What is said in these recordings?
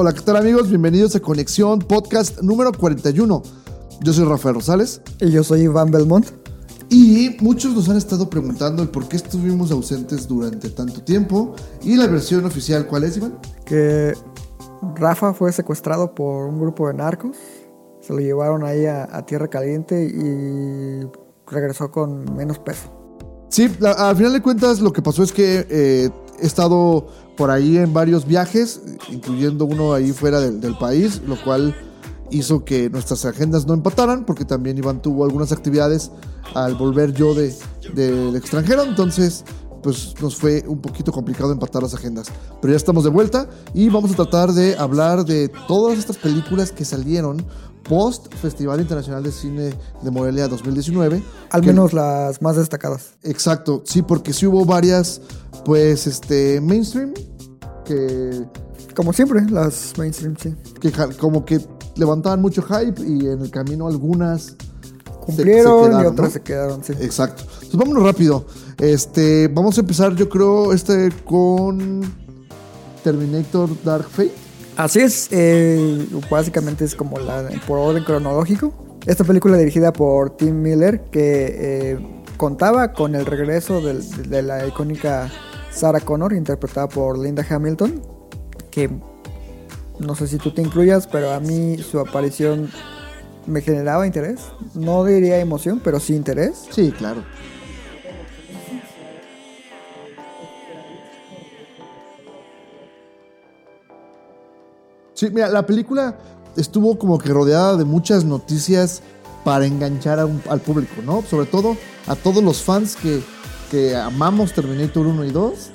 Hola, ¿qué tal amigos? Bienvenidos a Conexión Podcast número 41. Yo soy Rafael Rosales Y yo soy Iván Belmont. y muchos nos han estado preguntando el por qué estuvimos ausentes durante tanto tiempo y la versión oficial, ¿cuál es, Iván? Que Rafa fue secuestrado por un grupo de narcos. Se lo llevaron ahí a, a Tierra Caliente y regresó con menos peso. Sí, la- al final de cuentas lo que pasó es que eh, he estado por ahí en varios viajes, incluyendo uno ahí fuera del, del país, lo cual hizo que nuestras agendas no empataran, porque también Iván tuvo algunas actividades al volver yo de, del extranjero, entonces pues nos fue un poquito complicado empatar las agendas. Pero ya estamos de vuelta y vamos a tratar de hablar de todas estas películas que salieron post Festival Internacional de Cine de Morelia 2019. Al que- menos las más destacadas. Exacto, sí, porque sí hubo varias, pues, este, mainstream, que, Como siempre, las mainstream, sí. que como que levantaban mucho hype y en el camino algunas se- Cumplieron se quedaron, y otras ¿no? se quedaron, sí. Exacto. Entonces vámonos rápido. Este, vamos a empezar, yo creo, este con Terminator Dark Fate. Así es, eh, básicamente es como la por orden cronológico. Esta película dirigida por Tim Miller que eh, contaba con el regreso del- de la icónica Sarah Connor, interpretada por Linda Hamilton, que no sé si tú te incluyas, pero a mí su aparición me generaba interés. No diría emoción, pero sí interés. Sí, claro. Sí, mira, la película estuvo como que rodeada de muchas noticias para enganchar un- al público, ¿no? Sobre todo a todos los fans que, que amamos Terminator 1 y 2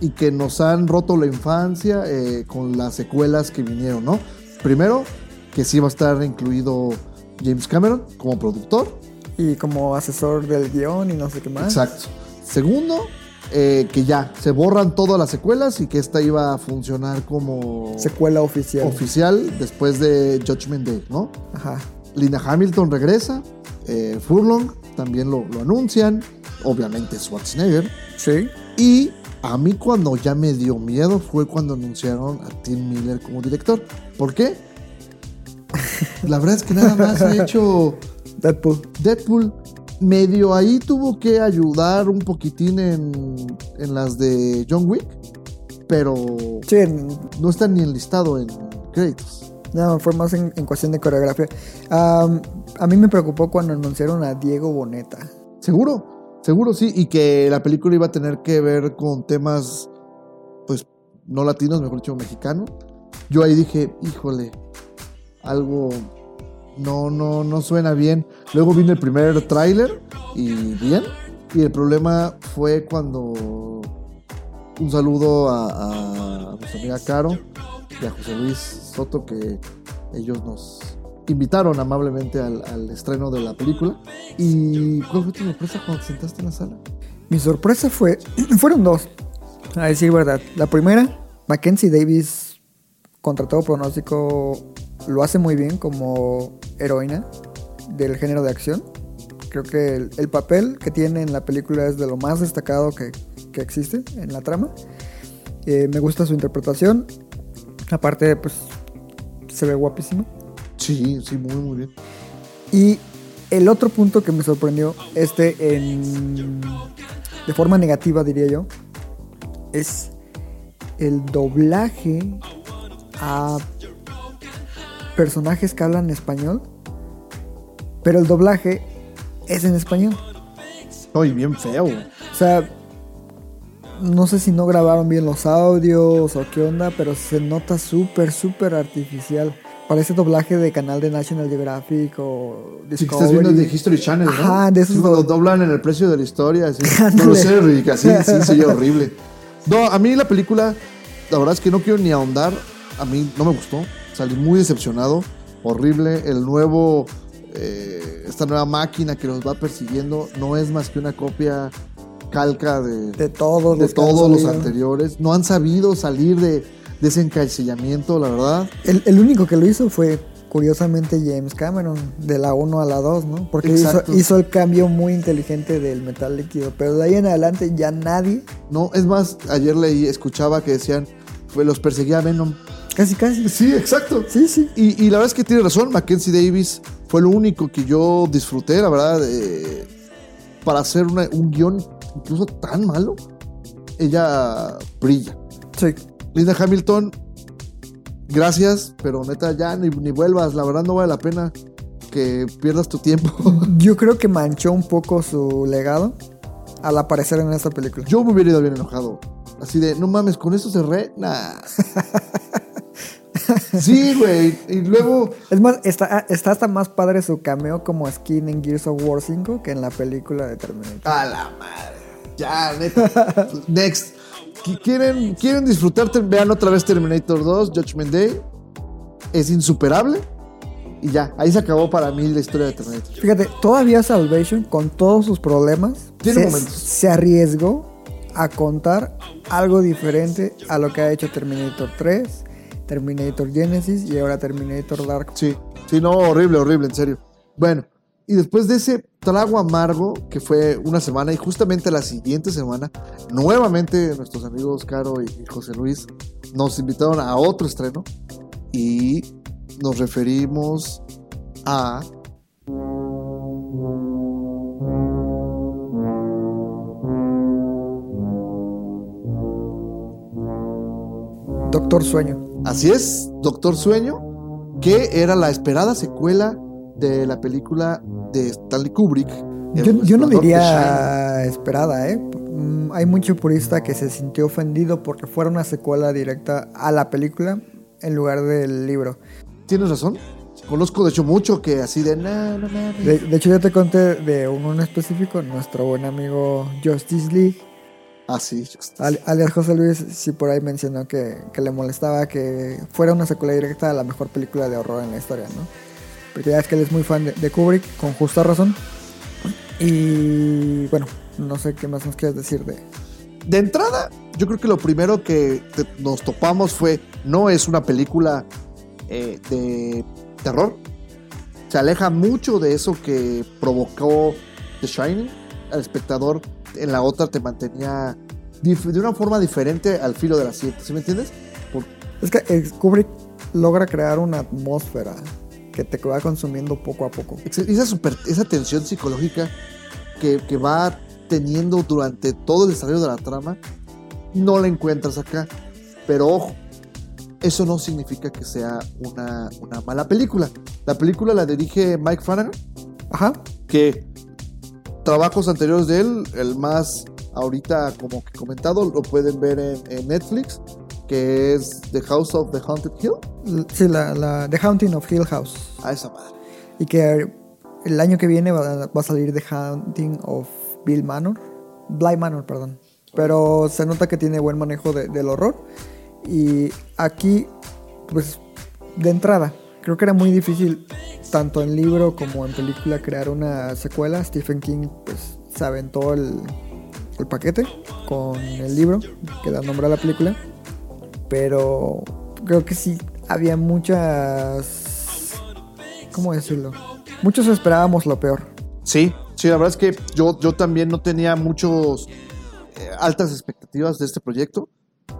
y que nos han roto la infancia eh, con las secuelas que vinieron, ¿no? Primero, que sí va a estar incluido James Cameron como productor. Y como asesor del guion y no sé qué más. Exacto. Segundo, eh, que ya se borran todas las secuelas y que esta iba a funcionar como Secuela oficial. oficial después de Judgment Day, ¿no? Ajá. Linda Hamilton regresa, eh, Furlong también lo, lo anuncian, obviamente Schwarzenegger. Sí. Y a mí cuando ya me dio miedo fue cuando anunciaron a Tim Miller como director. ¿Por qué? La verdad es que nada más ha hecho Deadpool. Deadpool medio ahí tuvo que ayudar un poquitín en, en las de John Wick, pero Sí, no está ni enlistado en créditos. No, fue más en, en cuestión de coreografía. A mí me preocupó cuando anunciaron a Diego Boneta. Seguro, seguro sí, y que la película iba a tener que ver con temas, pues, no latinos, mejor dicho, mexicanos. Yo ahí dije, híjole, algo no, no, no suena bien. Luego vino el primer tráiler y bien. Y el problema fue cuando un saludo a, a nuestra amiga Caro y a José Luis Soto que ellos nos invitaron amablemente al, estreno de la película. ¿Y cuál fue tu sorpresa cuando te sentaste en la sala? Mi sorpresa fue, fueron dos, a decir verdad. La primera, Mackenzie Davis, contra todo pronóstico, lo hace muy bien como heroína del género de acción. Creo que el, el papel que tiene en la película es de lo más destacado que, que existe en la trama. Eh, me gusta su interpretación. Aparte, pues, se ve guapísimo. Sí, sí, muy, muy bien. Y el otro punto que me sorprendió, este en, de forma negativa diría yo, es el doblaje a personajes que hablan español, pero el doblaje es en español. Ay, bien feo. O sea, no sé si no grabaron bien los audios o qué onda, pero se nota súper, súper artificial. Parece doblaje de canal de National Geographic o Sí, que estás viendo de History Channel, ¿no? Ajá, de esos Sí, cuando do- doblan en el precio de la historia. Así. No lo sé, Rick, así, sí, se oye horrible. No, a mí la película la verdad es que no quiero ni ahondar. A mí no me gustó. Salí muy decepcionado. Horrible. El nuevo. eh, esta nueva máquina que nos va persiguiendo no es más que una copia calca de, De todos de los todos los anteriores. No han sabido salir de, de ese encasillamiento, la verdad. El, el único que lo hizo fue, curiosamente, James Cameron, de la 1 a la 2, ¿no? Porque hizo, hizo el cambio muy inteligente del metal líquido. Pero de ahí en adelante ya nadie, No, es más, ayer leí, escuchaba que decían, fue, los perseguía Venom. Casi casi. Sí, exacto. Sí, sí. Y, y la verdad es que tiene razón, Mackenzie Davis fue lo único que yo disfruté, la verdad, eh, para hacer una- un guion incluso tan malo, ella brilla. Sí. Linda Hamilton, gracias, pero neta ya ni, ni vuelvas, la verdad no vale la pena que pierdas tu tiempo. Yo creo que manchó un poco su legado al aparecer en esta película. yo me hubiera ido bien enojado. Así de, no mames, con esto cerré, nah. sí, güey, y luego... Es más, está, está hasta más padre su cameo como skin en Gears of War 5 que en la película de Terminator. A la madre. Ya, neta. Next. Qu- ¿Quieren, ¿Quieren disfrutar? Vean otra vez Terminator 2, Judgment Day. Es insuperable. Y ya, ahí se acabó para mí la historia de Terminator. Fíjate, todavía Salvation, con todos sus problemas, Tiene se, momentos. se arriesgó a contar algo diferente a lo que ha hecho Terminator 3, Terminator Genesis y ahora Terminator Dark. Sí, sí, no, horrible, horrible, en serio. Bueno, y después de ese trago amargo, que fue una semana, y justamente la siguiente semana, nuevamente nuestros amigos Caro y José Luis nos invitaron a otro estreno y nos referimos a Doctor Sueño. Así es, Doctor Sueño, que era la esperada secuela de la película de Stanley Kubrick. Yo, yo no diría esperada, ¿eh? Mm, Hay mucho purista que se sintió ofendido porque fuera una secuela directa a la película en lugar del libro. Tienes razón. Conozco de hecho mucho que así de no, no mames". De, de hecho, yo te conté de uno en específico, nuestro buen amigo Justice League, Así, just- al- alias José Luis, sí por ahí mencionó que, que le molestaba que fuera una secuela directa a la mejor película de horror en la historia, ¿no? Porque ya es que él es muy fan de, de Kubrick, con justa razón. Y bueno, no sé qué más nos quieres decir de... De entrada, yo creo que lo primero que te- nos topamos fue, no es una película eh, de terror. Se aleja mucho de eso que provocó The Shining. Al espectador en la otra te mantenía de una forma diferente al filo del asiento, ¿sí me entiendes? Por- Es que Kubrick logra crear una atmósfera que te va consumiendo poco a poco. Esa, super- esa tensión psicológica que, que va teniendo durante todo el desarrollo de la trama, no la encuentras acá. Pero ojo, eso no significa que sea una, una mala película. La película la dirige Mike Flanagan, Ajá, que trabajos anteriores de él, el más ahorita como que comentado, lo pueden ver en, en Netflix, que es The House of the Haunted Hill. Sí, la, la The Haunting of Hill House. A esa madre. Y que el año que viene va, va a salir The Haunting of Bill Manor. Bly Manor, perdón. Pero se nota que tiene buen manejo de- del horror. Y aquí, pues, de entrada, creo que era muy difícil, tanto en libro como en película, crear una secuela. Stephen King, pues, se aventó el, el paquete con el libro que da nombre a la película. Pero creo que sí había muchas. ¿Cómo decirlo? Muchos esperábamos lo peor. Sí, sí, la verdad es que yo, yo también no tenía muchos eh, altas expectativas de este proyecto.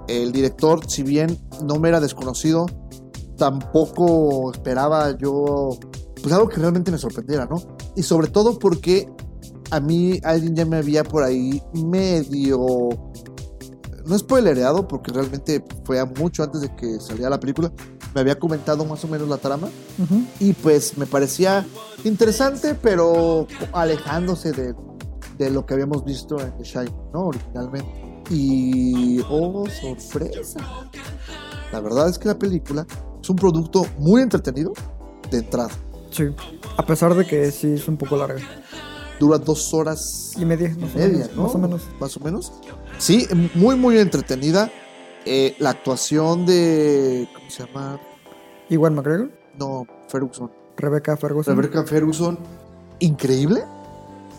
El director, si bien no me era desconocido, tampoco esperaba yo pues algo que realmente me sorprendiera, ¿no? Y sobre todo porque a mí alguien ya me había por ahí medio no spoilereado porque realmente fue mucho antes de que saliera la película. Me había comentado más o menos la trama Ujú. y pues me parecía interesante, pero alejándose de, de lo que habíamos visto en The Shining, ¿no? Originalmente. Y, oh, sorpresa. La verdad es que la película es un producto muy entretenido de entrada. Sí. A pesar de que sí es un poco larga. Dura dos horas Y media, más o media, menos. ¿no? Más o menos. Más o menos. Sí, muy, muy entretenida. Eh, la actuación de. ¿Cómo se llama? Iwan McGregor, No, Ferguson. Rebecca Ferguson. Rebecca Ferguson. Increíble.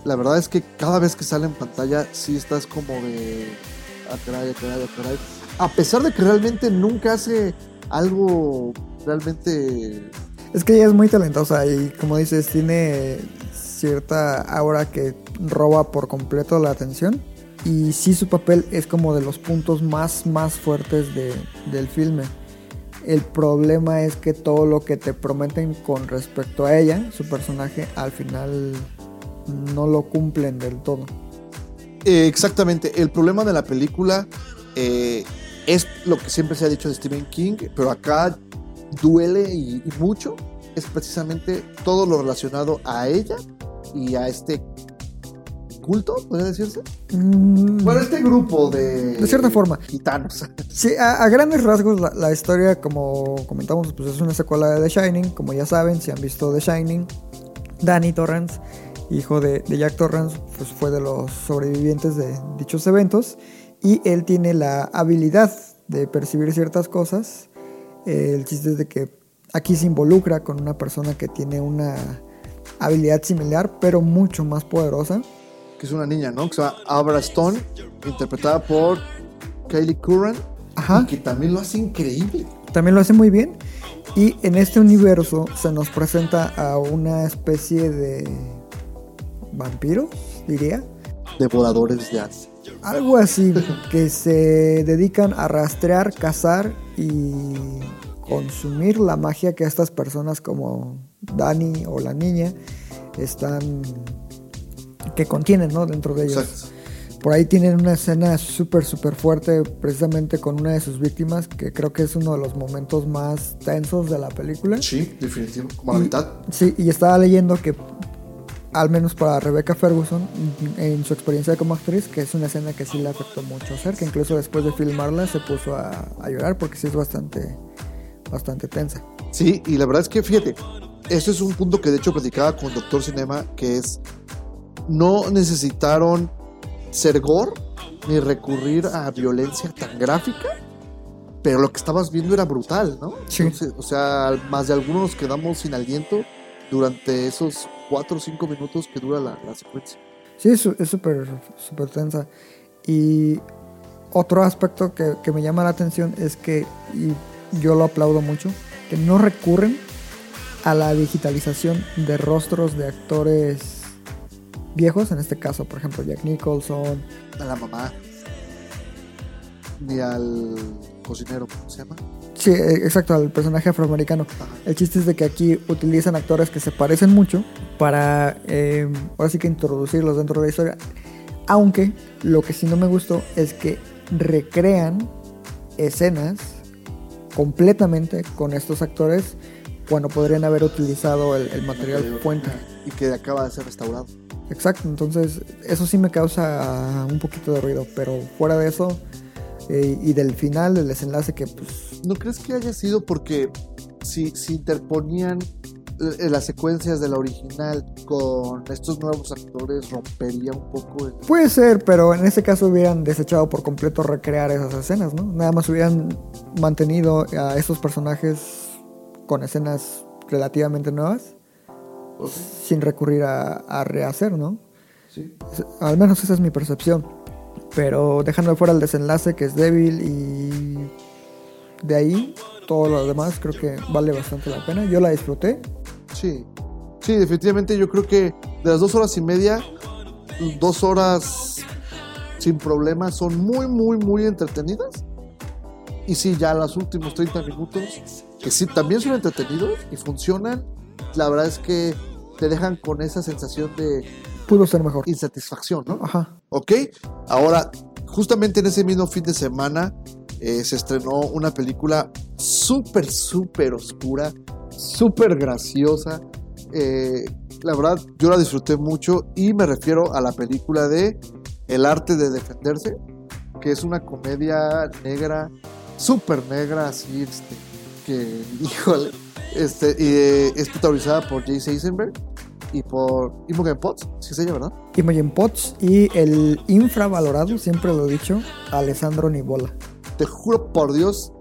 La verdad es que cada vez que sale en pantalla, sí estás como de. Ah, caray, ah, caray, ah, caray. A pesar de que realmente nunca hace algo realmente. Es que ella es muy talentosa y como dices, tiene cierta aura que roba por completo la atención. Y sí su papel es como de los puntos más, más fuertes de- del filme. El problema es que todo lo que te prometen con respecto a ella, su personaje, al final no lo cumplen del todo. Eh, exactamente. El problema de la película eh, es lo que siempre se ha dicho de Stephen King, pero acá duele y, y mucho. Es precisamente todo lo relacionado a ella y a este culto, podría decirse. Mm, Bueno, este grupo de. De cierta forma. Gitanos. Sí, a, a grandes rasgos la, la historia, como comentamos, pues es una secuela de The Shining, como ya saben, si han visto The Shining, Danny Torrance, hijo de, de Jack Torrance, pues fue de los sobrevivientes de dichos eventos y él tiene la habilidad de percibir ciertas cosas. Eh, el chiste es de que aquí se involucra con una persona que tiene una habilidad similar, pero mucho más poderosa. Que es una niña, ¿no? Que se llama Abra Stone, interpretada por Kaylee Curran. Ajá. Que también lo hace increíble. también lo hace muy bien. Y en este universo se nos presenta a una especie de vampiro, diría. Devoradores de almas. Algo así, que se dedican a rastrear, cazar y consumir la magia que estas personas como Dani o la niña están que contienen ¿no? dentro de ellos. Exacto. Por ahí tienen una escena súper, súper fuerte, precisamente con una de sus víctimas, que creo que es uno de los momentos más tensos de la película. Sí, definitivo. Como la mitad. Sí, y estaba leyendo que, al menos para Rebecca Ferguson, en su experiencia como actriz, que es una escena que sí le afectó mucho hacer, que incluso después de filmarla se puso a, a llorar porque sí es bastante, bastante tensa. Sí, y la verdad es que fíjate, eso es un punto que de hecho platicaba con Doctor Cinema, que es no necesitaron ser gore ni recurrir a violencia tan gráfica, pero lo que estabas viendo era brutal, ¿no? Sí. Entonces, o sea, más de algunos nos quedamos sin aliento durante esos cuatro o cinco minutos que dura la, la secuencia. Sí, es súper súper tensa. Y otro aspecto que, que me llama la atención es que, y yo lo aplaudo mucho, que no recurren a la digitalización de rostros de actores viejos, en este caso, por ejemplo, Jack Nicholson, A la mamá, ni al cocinero, ¿cómo se llama? Sí, eh, exacto, al personaje afroamericano. El chiste es de que aquí utilizan actores que se parecen mucho para, eh, ahora sí que introducirlos dentro de la historia. Aunque lo que sí no me gustó es que recrean escenas completamente con estos actores cuando podrían haber utilizado el, el material fuente. Y que acaba de ser restaurado. Exacto, entonces eso sí me causa un poquito de ruido, pero fuera de eso eh, y del final, del desenlace que pues ¿No crees que haya sido porque si, si interponían eh, las secuencias de la original con estos nuevos actores rompería un poco el... Puede ser, pero en este caso hubieran desechado por completo recrear esas escenas, ¿no? Nada más hubieran mantenido a esos personajes con escenas relativamente nuevas sin recurrir a, a rehacer, ¿no? Sí. Al menos esa es mi percepción. Pero dejando de fuera el desenlace que es débil y de ahí todo lo demás creo que vale bastante la pena. Yo la disfruté. Sí, sí, definitivamente yo creo que de las dos horas y media, dos horas sin problemas son muy, muy, muy entretenidas. Y sí, ya los últimos 30 minutos, que sí, también son entretenidos y funcionan, la verdad es que te dejan con esa sensación de Pudo ser mejor. insatisfacción, ¿no? Ajá. ¿Ok? Ahora, justamente en ese mismo fin de semana eh, se estrenó una película súper, súper oscura, súper graciosa. Eh, la verdad, yo la disfruté mucho y me refiero a la película de El arte de defenderse, que es una comedia negra, súper negra, así, este, que, híjole, este, eh, es protagonizada por Jay Eisenberg y por Imogen Potts, si es ella, ¿verdad? Imogen Potts y el infravalorado, siempre lo he dicho, Alessandro Nibola. Te juro por Dios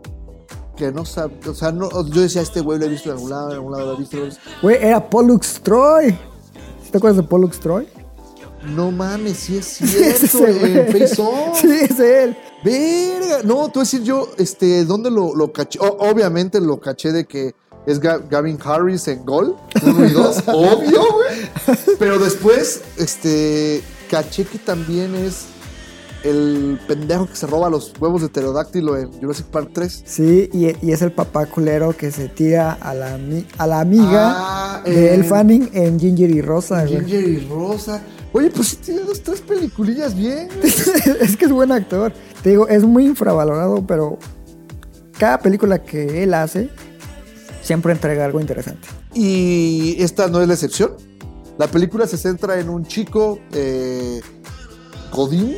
que no sabía. O sea, no, yo decía, este güey lo he visto en algún lado, en algún lado lo he visto. lo he visto". Güey, era Pollux Troy. ¿Sí ¿Te acuerdas de Pollux Troy? No mames, sí es Sí, es cierto, güey. en Face Off. Sí, es él. Verga, no, tú decir yo, este, ¿dónde lo, lo caché? O- obviamente lo caché de que es Ga- Gavin Harris en Gol, uno y dos, obvio, güey. Pero después, este, caché que también es el pendejo que se roba los huevos de pterodáctilo en Jurassic Park 3. Sí, y, y es el papá culero que se tira a la, a la amiga Ah, de El Fanning en Ginger y Rosa, güey. Ginger y Rosa. Oye, pues sí tiene dos, tres peliculillas bien. es que es buen actor. Te digo, es muy infravalorado, pero cada película que él hace siempre entrega algo interesante. Y esta no es la excepción. La película se centra en un chico eh, Godín,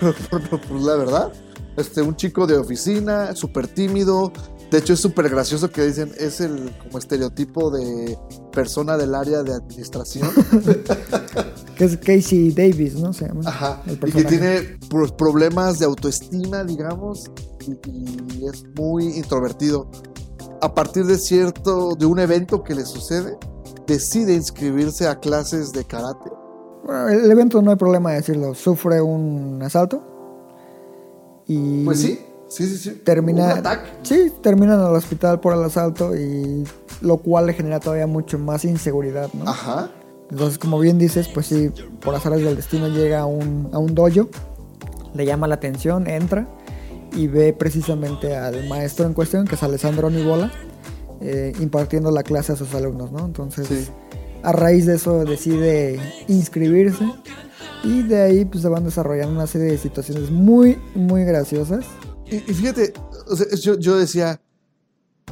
por la verdad. Este, un chico de oficina, súper tímido. De hecho, es súper gracioso que dicen, es el como estereotipo de persona del área de administración. Que es Casey Davis, ¿no? Se llama. Ajá. Y que tiene pues, problemas de autoestima, digamos, y, y es muy introvertido. A partir de cierto, de un evento que le sucede, decide inscribirse a clases de karate. Bueno, el evento no hay problema de decirlo. Sufre un asalto. Y Pues sí, sí, sí, sí. termina. Un ataque. Sí, termina en el hospital por el asalto y lo cual le genera todavía mucho más inseguridad, ¿no? Ajá. Entonces, como bien dices, pues sí, por azares del destino llega a un, a un dojo, le llama la atención, entra y ve precisamente al maestro en cuestión, que es Alessandro Nibola, eh, impartiendo la clase a sus alumnos, ¿no? Entonces, Sí. A raíz de eso decide inscribirse y de ahí pues se van desarrollando una serie de situaciones muy, muy graciosas. Y, y fíjate, o sea, yo, yo decía,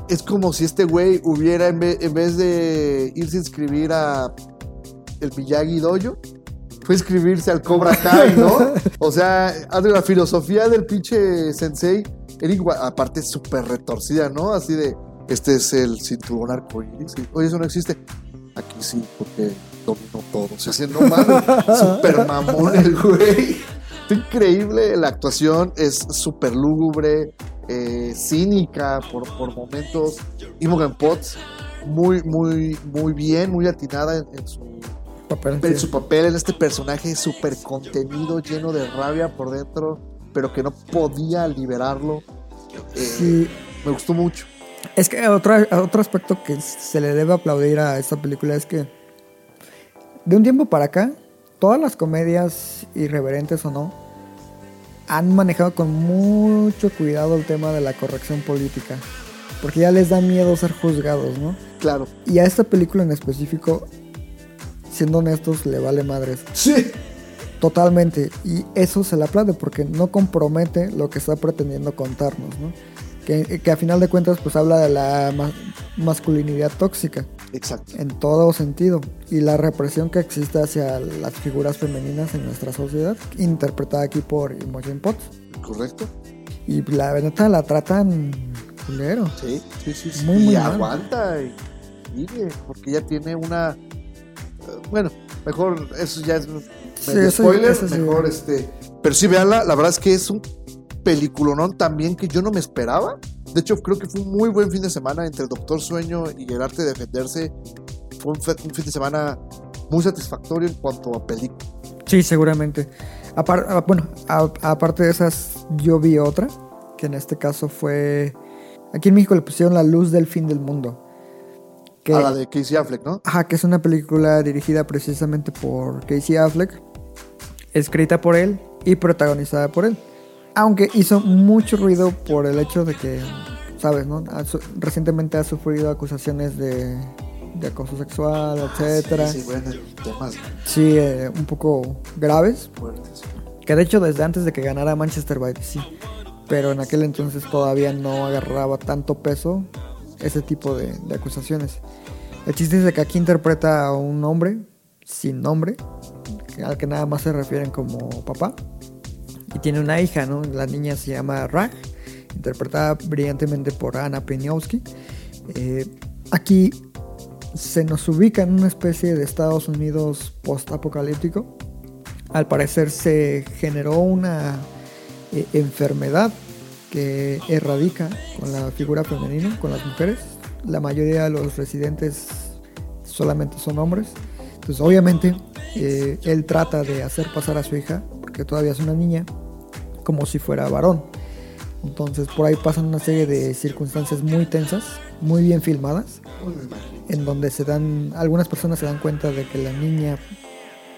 es como si este güey hubiera, en vez, en vez de irse a inscribir a el Miyagi Dojo, fue inscribirse al Cobra Kai, ¿no? O sea, la filosofía del pinche sensei era igual, aparte súper retorcida, ¿no? Así de, este es el cinturón arcoíris. Oye, eso no existe. Aquí sí, porque domino todo. O sea, no mames, súper mamón el güey. Está increíble, la actuación es súper lúgubre, eh, cínica por, por momentos. Imogen Potts, muy, muy, muy bien, muy atinada en, en su, Papel, en sí. su papel, en este personaje súper contenido, lleno de rabia por dentro, pero que no podía liberarlo. Eh, Sí, Me gustó mucho. Es que otro, otro aspecto que se le debe aplaudir a esta película es que de un tiempo para acá, todas las comedias, irreverentes o no, han manejado con mucho cuidado el tema de la corrección política. Porque ya les da miedo ser juzgados, ¿no? Claro. Y a esta película en específico, siendo honestos, le vale madres. Sí. Totalmente. Y eso se le aplaude porque no compromete lo que está pretendiendo contarnos, ¿no? Que, que a final de cuentas pues habla de la ma- masculinidad tóxica Exacto. en todo sentido y la represión que existe hacia las figuras femeninas en nuestra sociedad, interpretada aquí por Imogen Potts. Correcto. Y la neta la tratan culero. Sí, sí, sí. sí. Muy, y muy aguanta y sigue, porque ya tiene una. eh, Bueno, mejor, eso ya es Sí, spoiler. eso mejor este. Pero sí, veanla, la verdad es que es un peliculonón también que yo no me esperaba. De hecho, creo que fue un muy buen fin de semana entre el Doctor Sueño y el arte de defenderse. Fue un, fin de semana muy satisfactorio en cuanto a película. Sí, seguramente. Apar- ah, bueno, aparte de esas, yo vi otra, que en este caso fue... Aquí en México le pusieron La Luz del Fin del Mundo. Que, A la de Casey Affleck, ¿no? Ajá, que es una película dirigida precisamente por Casey Affleck, escrita por él y protagonizada por él. Aunque hizo mucho ruido por el hecho de que, sabes, ¿no? Ha recientemente ha sufrido acusaciones de, de acoso sexual, etcétera. Sí, sí, bueno, temas Sí, eh, un poco graves. fuertes. Que de hecho desde antes de que ganara Manchester by the Sea. Pero en aquel entonces todavía no agarraba tanto peso ese tipo de, de acusaciones. El chiste es de que aquí interpreta a un hombre sin nombre, al que nada más se refieren como papá. Y tiene una hija, ¿no? La niña se llama Rag, interpretada brillantemente por Anna Peniowski. Eh, aquí se nos ubica en una especie de Estados Unidos post-apocalíptico. Al parecer se generó una eh, enfermedad que erradica con la figura femenina, con las mujeres. La mayoría de los residentes solamente son hombres. Entonces, obviamente, eh, él trata de hacer pasar a su hija, porque todavía es una niña, como si fuera varón. Entonces, por ahí pasan una serie de circunstancias muy tensas, muy bien filmadas, en donde se dan, algunas personas se dan cuenta de que la niña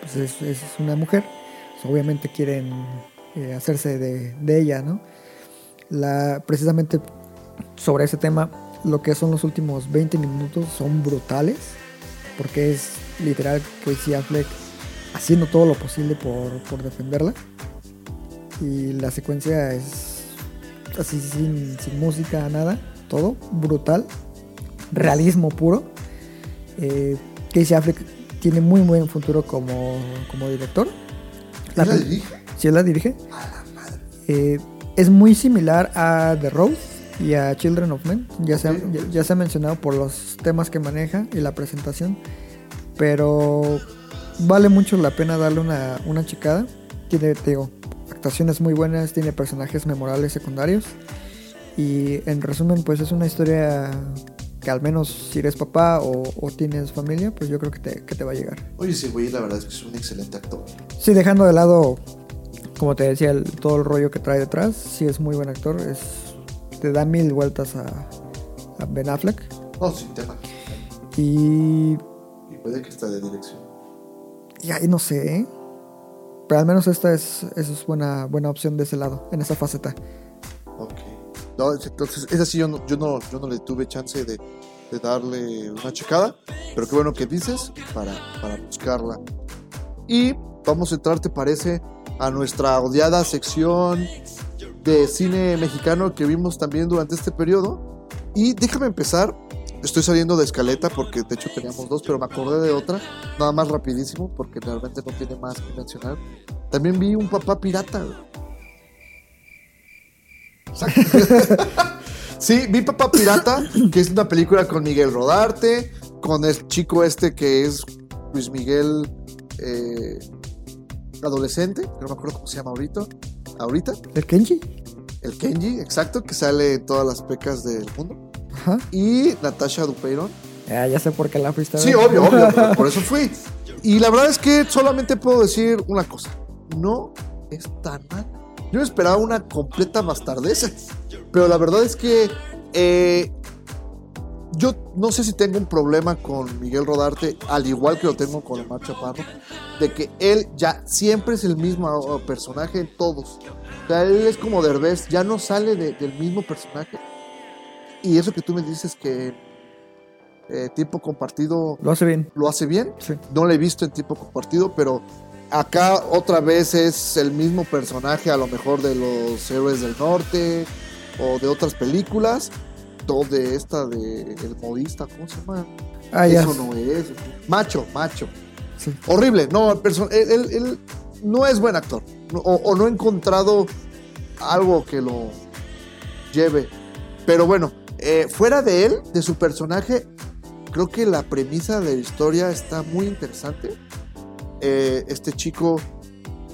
pues, es, una mujer, obviamente quieren eh, hacerse de, ella, ¿no? Precisamente sobre ese tema, lo que son los últimos 20 minutos son brutales, porque es literal Casey Affleck haciendo todo lo posible por defenderla. Y la secuencia es así sin, sin música, nada, todo brutal, realismo puro. Eh, Casey Affleck tiene muy buen futuro como, como director. ¿Quién la pel- dirige? Sí, él la dirige. Eh, es muy similar a The Road y a Children of Men. Ya se, ha, ya, ya se ha mencionado por los temas que maneja y la presentación. Pero vale mucho la pena darle una, una checada. Tiene, te digo, actuaciones muy buenas, tiene personajes memorables secundarios. Y en resumen, pues es una historia que al menos si eres papá o, o tienes familia, pues yo creo que te, que te va a llegar. Oye, ese güey, la verdad es que es un excelente actor. Sí, dejando de lado, como te decía, el- todo el rollo que trae detrás, sí es muy buen actor. Es, te da mil vueltas a, a Ben Affleck. No, sin tema. Y, Y puede que está de dirección. y ahí no sé, ¿eh? Pero al menos esta es, esa es buena, buena opción de ese lado, en esa faceta. Ok. No, entonces, esa sí yo no, yo no, yo no le tuve chance de, de darle una checada. Pero qué bueno que dices para, para buscarla. Y vamos a entrar, ¿te parece? A nuestra odiada sección de cine mexicano que vimos también durante este periodo. Y déjame empezar. Estoy saliendo de escaleta porque de hecho teníamos dos, pero me acordé de otra. Nada más rapidísimo porque realmente no tiene más que mencionar. También vi un papá pirata. Sí, vi Papá Pirata, que es una película con Miguel Rodarte, con el chico este que es Luis Miguel eh, adolescente, que no me acuerdo cómo se llama ahorita. Ahorita, ¿El Kenji? el Kenji, exacto, que sale en todas las pecas del mundo. Ajá. Y Natasha Dupeirón. Ah, ya sé por qué la fuiste Sí, obvio, obvio, por- por eso fui. Y la verdad es que solamente puedo decir una cosa. No es tan mal. Yo esperaba una completa bastardeza. Pero la verdad es que eh, yo no sé si tengo un problema con Miguel Rodarte, al igual que lo tengo con Omar Chaparro, de que él ya siempre es el mismo uh, personaje en todos. O sea, él es como Derbez, ya no sale de- del mismo personaje. Y eso que tú me dices que eh, tiempo compartido Lo hace bien. lo hace bien. Sí. No lo he visto en tiempo compartido, pero acá otra vez es el mismo personaje, a lo mejor de los héroes del norte o de otras películas. O de esta de El Modista, ¿cómo se llama? Ah, ya. Eso no es. Macho, macho. Sí. Horrible. No, él, él- él no es buen actor. O no he encontrado algo que lo lleve. Pero bueno, eh, fuera de él, de su personaje, creo que la premisa de la historia está muy interesante. Eh, este chico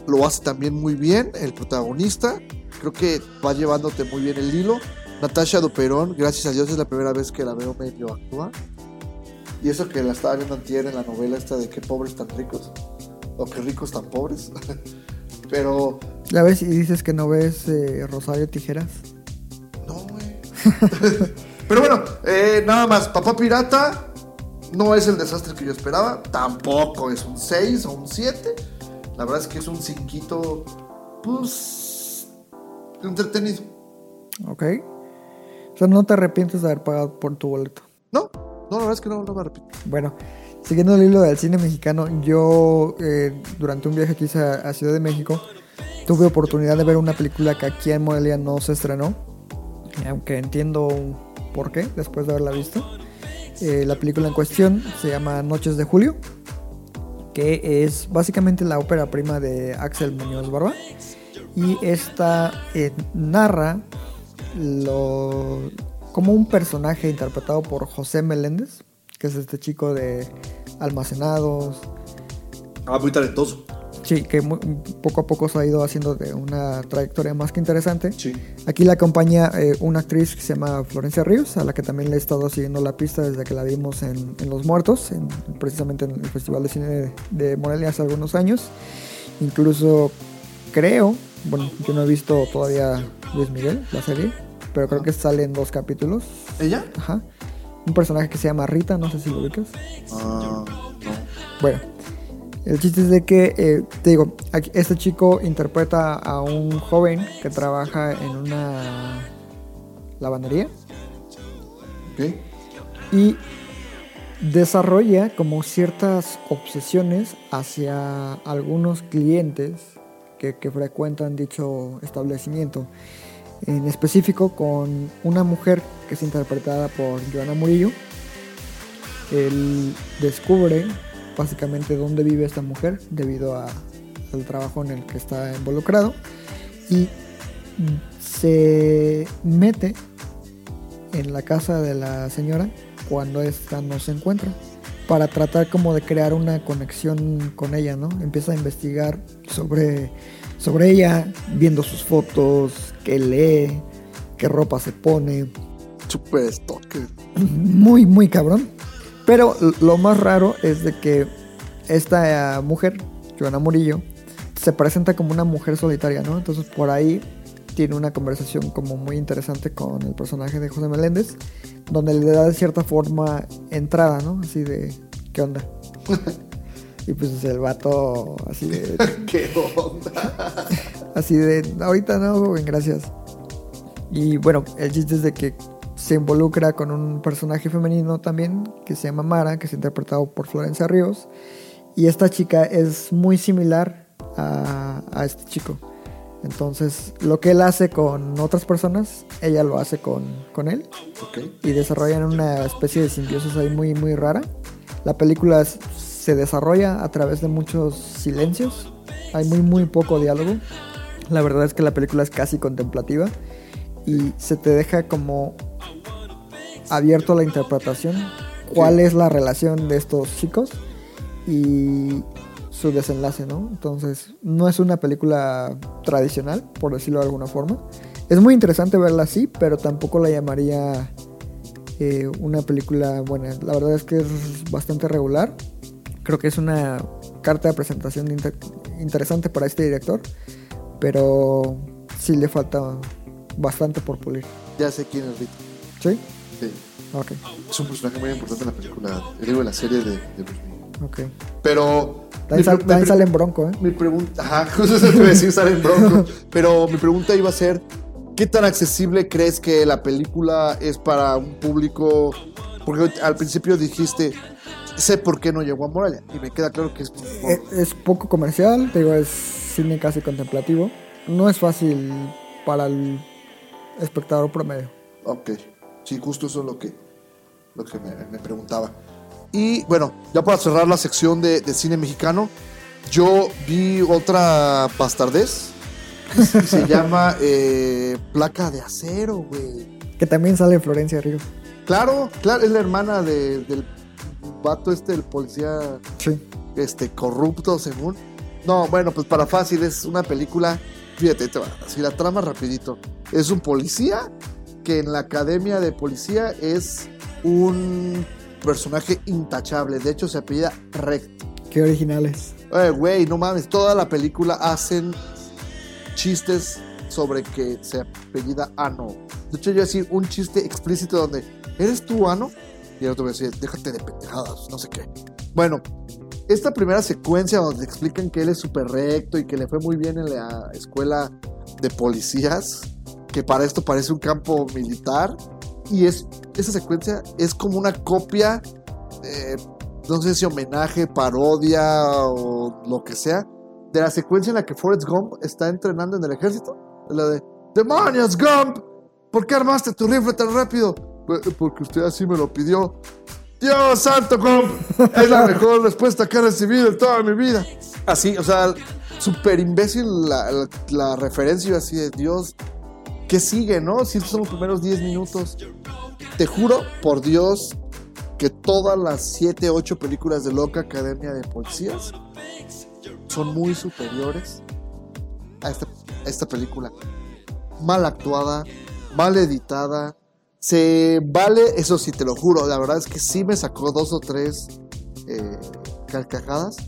lo hace también muy bien, el protagonista. Creo que va llevándote muy bien el hilo. Natasha Duperón, gracias a Dios, es la primera vez que la veo medio actuar. Y eso que la estaba viendo antier en la novela esta de qué pobres tan ricos. O qué ricos tan pobres. Pero Ya ves y dices que no ves eh, Rosario Tijeras. Pero bueno, eh, nada más. Papá Pirata no es el desastre que yo esperaba. Tampoco es un 6 o un 7. La verdad es que es un cinquito, pues, entretenido. Ok. O sea, no te arrepientes de haber pagado por tu boleto. No, no, la verdad es que no, no me arrepiento. Bueno, siguiendo el hilo del cine mexicano, yo eh, durante un viaje que hice a, a Ciudad de México tuve oportunidad de ver una película que aquí en Morelia no se estrenó, aunque entiendo por qué después de haberla visto. Eh, la película en cuestión se llama Noches de Julio, que es básicamente la ópera prima de Axel Muñoz Barba. Y esta eh, narra lo, como un personaje interpretado por José Meléndez, que es este chico de almacenados. Ah, muy talentoso. Sí, que mu- poco a poco se ha ido haciendo de una trayectoria más que interesante. Sí. Aquí la acompaña eh, una actriz que se llama Florencia Ríos, a la que también le he estado siguiendo la pista desde que la vimos en, en Los Muertos, en- precisamente en el Festival de Cine de, de Morelia hace algunos años. Incluso creo, bueno, yo no he visto todavía Luis Miguel, la serie, pero creo que sale en dos capítulos. ¿Ella? Ajá. Un personaje que se llama Rita, no sé si lo ubicas. Ah, no. Bueno, el chiste es de que, eh, te digo, aquí- este chico interpreta a un joven que trabaja en una lavandería y desarrolla como ciertas obsesiones hacia algunos clientes que, que frecuentan dicho establecimiento. En específico con una mujer que es interpretada por Joana Murillo. Él descubre básicamente dónde vive esta mujer debido a- al trabajo en el que está involucrado y se mete en la casa de la señora cuando esta no se encuentra para tratar como de crear una conexión con ella, ¿no? Empieza a investigar sobre, sobre ella, viendo sus fotos, qué lee, qué ropa se pone, Super stalker. muy, muy cabrón. Pero lo más raro es de que esta eh, mujer, Joana Murillo, se presenta como una mujer solitaria, ¿no? Entonces por ahí tiene una conversación como muy interesante con el personaje de José Meléndez, donde le da de cierta forma entrada, ¿no? Así de, ¿qué onda? y pues el vato así de, ¿Qué onda? Así de, ahorita no, joven, gracias. Y bueno, el chiste es de que se involucra con un personaje femenino también, que se llama Mara, que es interpretado por Florencia Ríos. Y esta chica es muy similar a, a este chico. Entonces, lo que él hace con otras personas, ella lo hace con, con él y desarrollan una especie de simbiosis ahí muy muy rara. La película se desarrolla a través de muchos silencios. Hay muy muy poco diálogo. La verdad es que la película es casi contemplativa y se te deja como abierto a la interpretación cuál es la relación de estos chicos y su desenlace, ¿no? Entonces, no es una película tradicional, por decirlo de alguna forma. Es muy interesante verla así, pero tampoco la llamaría eh, una película buena. La verdad es que es bastante regular. Creo que es una carta de presentación inter- interesante para este director, pero sí le falta bastante por pulir. Ya sé quién es Rita. ¿Sí? Sí. Ok, Es un personaje muy importante en la película. Digo, en la serie de, de Bruce Lee. ok. Pero. También, sal- también sale en Bronco, ¿eh? Mi pregunta, ajá, justo eso a decir, sale en bronco. Pero mi pregunta iba a ser: ¿qué tan accesible crees que la película es para un público? Porque al principio dijiste, sé por qué no llegó a Morelia. Y me queda claro que es. por- Eh, Es poco comercial, digo, es cine casi contemplativo. No es fácil para el espectador promedio. Ok, sí, justo eso es lo que, lo que me, me preguntaba. Y bueno, ya para cerrar la sección de, de cine mexicano, yo vi otra bastardez. Se llama eh, Placa de Acero, güey. Que también sale Florencia Ríos. Claro, claro, es la hermana de- del vato este, el policía Sí. este, corrupto, según. No, bueno, pues para fácil, es una película. Fíjate, te va, así la trama rapidito. Es un policía que en la academia de policía es un personaje intachable. De hecho, se apellida Recto. Qué originales. Eh, Güey, no mames, toda la película hacen chistes sobre que se apellida Ano. De hecho, yo decir un chiste explícito donde, ¿eres tú Ano? Y el otro me decía, déjate de pendejadas, no sé qué. Bueno, esta primera secuencia donde te explican que él es súper recto y que le fue muy bien en la escuela de policías, que para esto parece un campo militar, y es esa secuencia es como una copia, eh, no sé si homenaje, parodia o lo que sea, de la secuencia en la que Forrest Gump está entrenando en el ejército. La de, ¡Demonios, Gump! ¿Por qué armaste tu rifle tan rápido? "Eh, Porque usted así me lo pidió. Dios santo, Gump. Es la mejor respuesta que he recibido en toda mi vida. Así, o sea, súper imbécil la, la- la referencia. Así de Dios, ¿qué sigue, no? Si estos son los primeros 10 minutos. Te juro, por Dios, que todas las 7, 8 películas de Loca Academia de Policías son muy superiores a esta, esta película. Mal actuada, mal editada. Se vale, eso sí, te lo juro. La verdad es que sí me sacó dos o tres eh, carcajadas.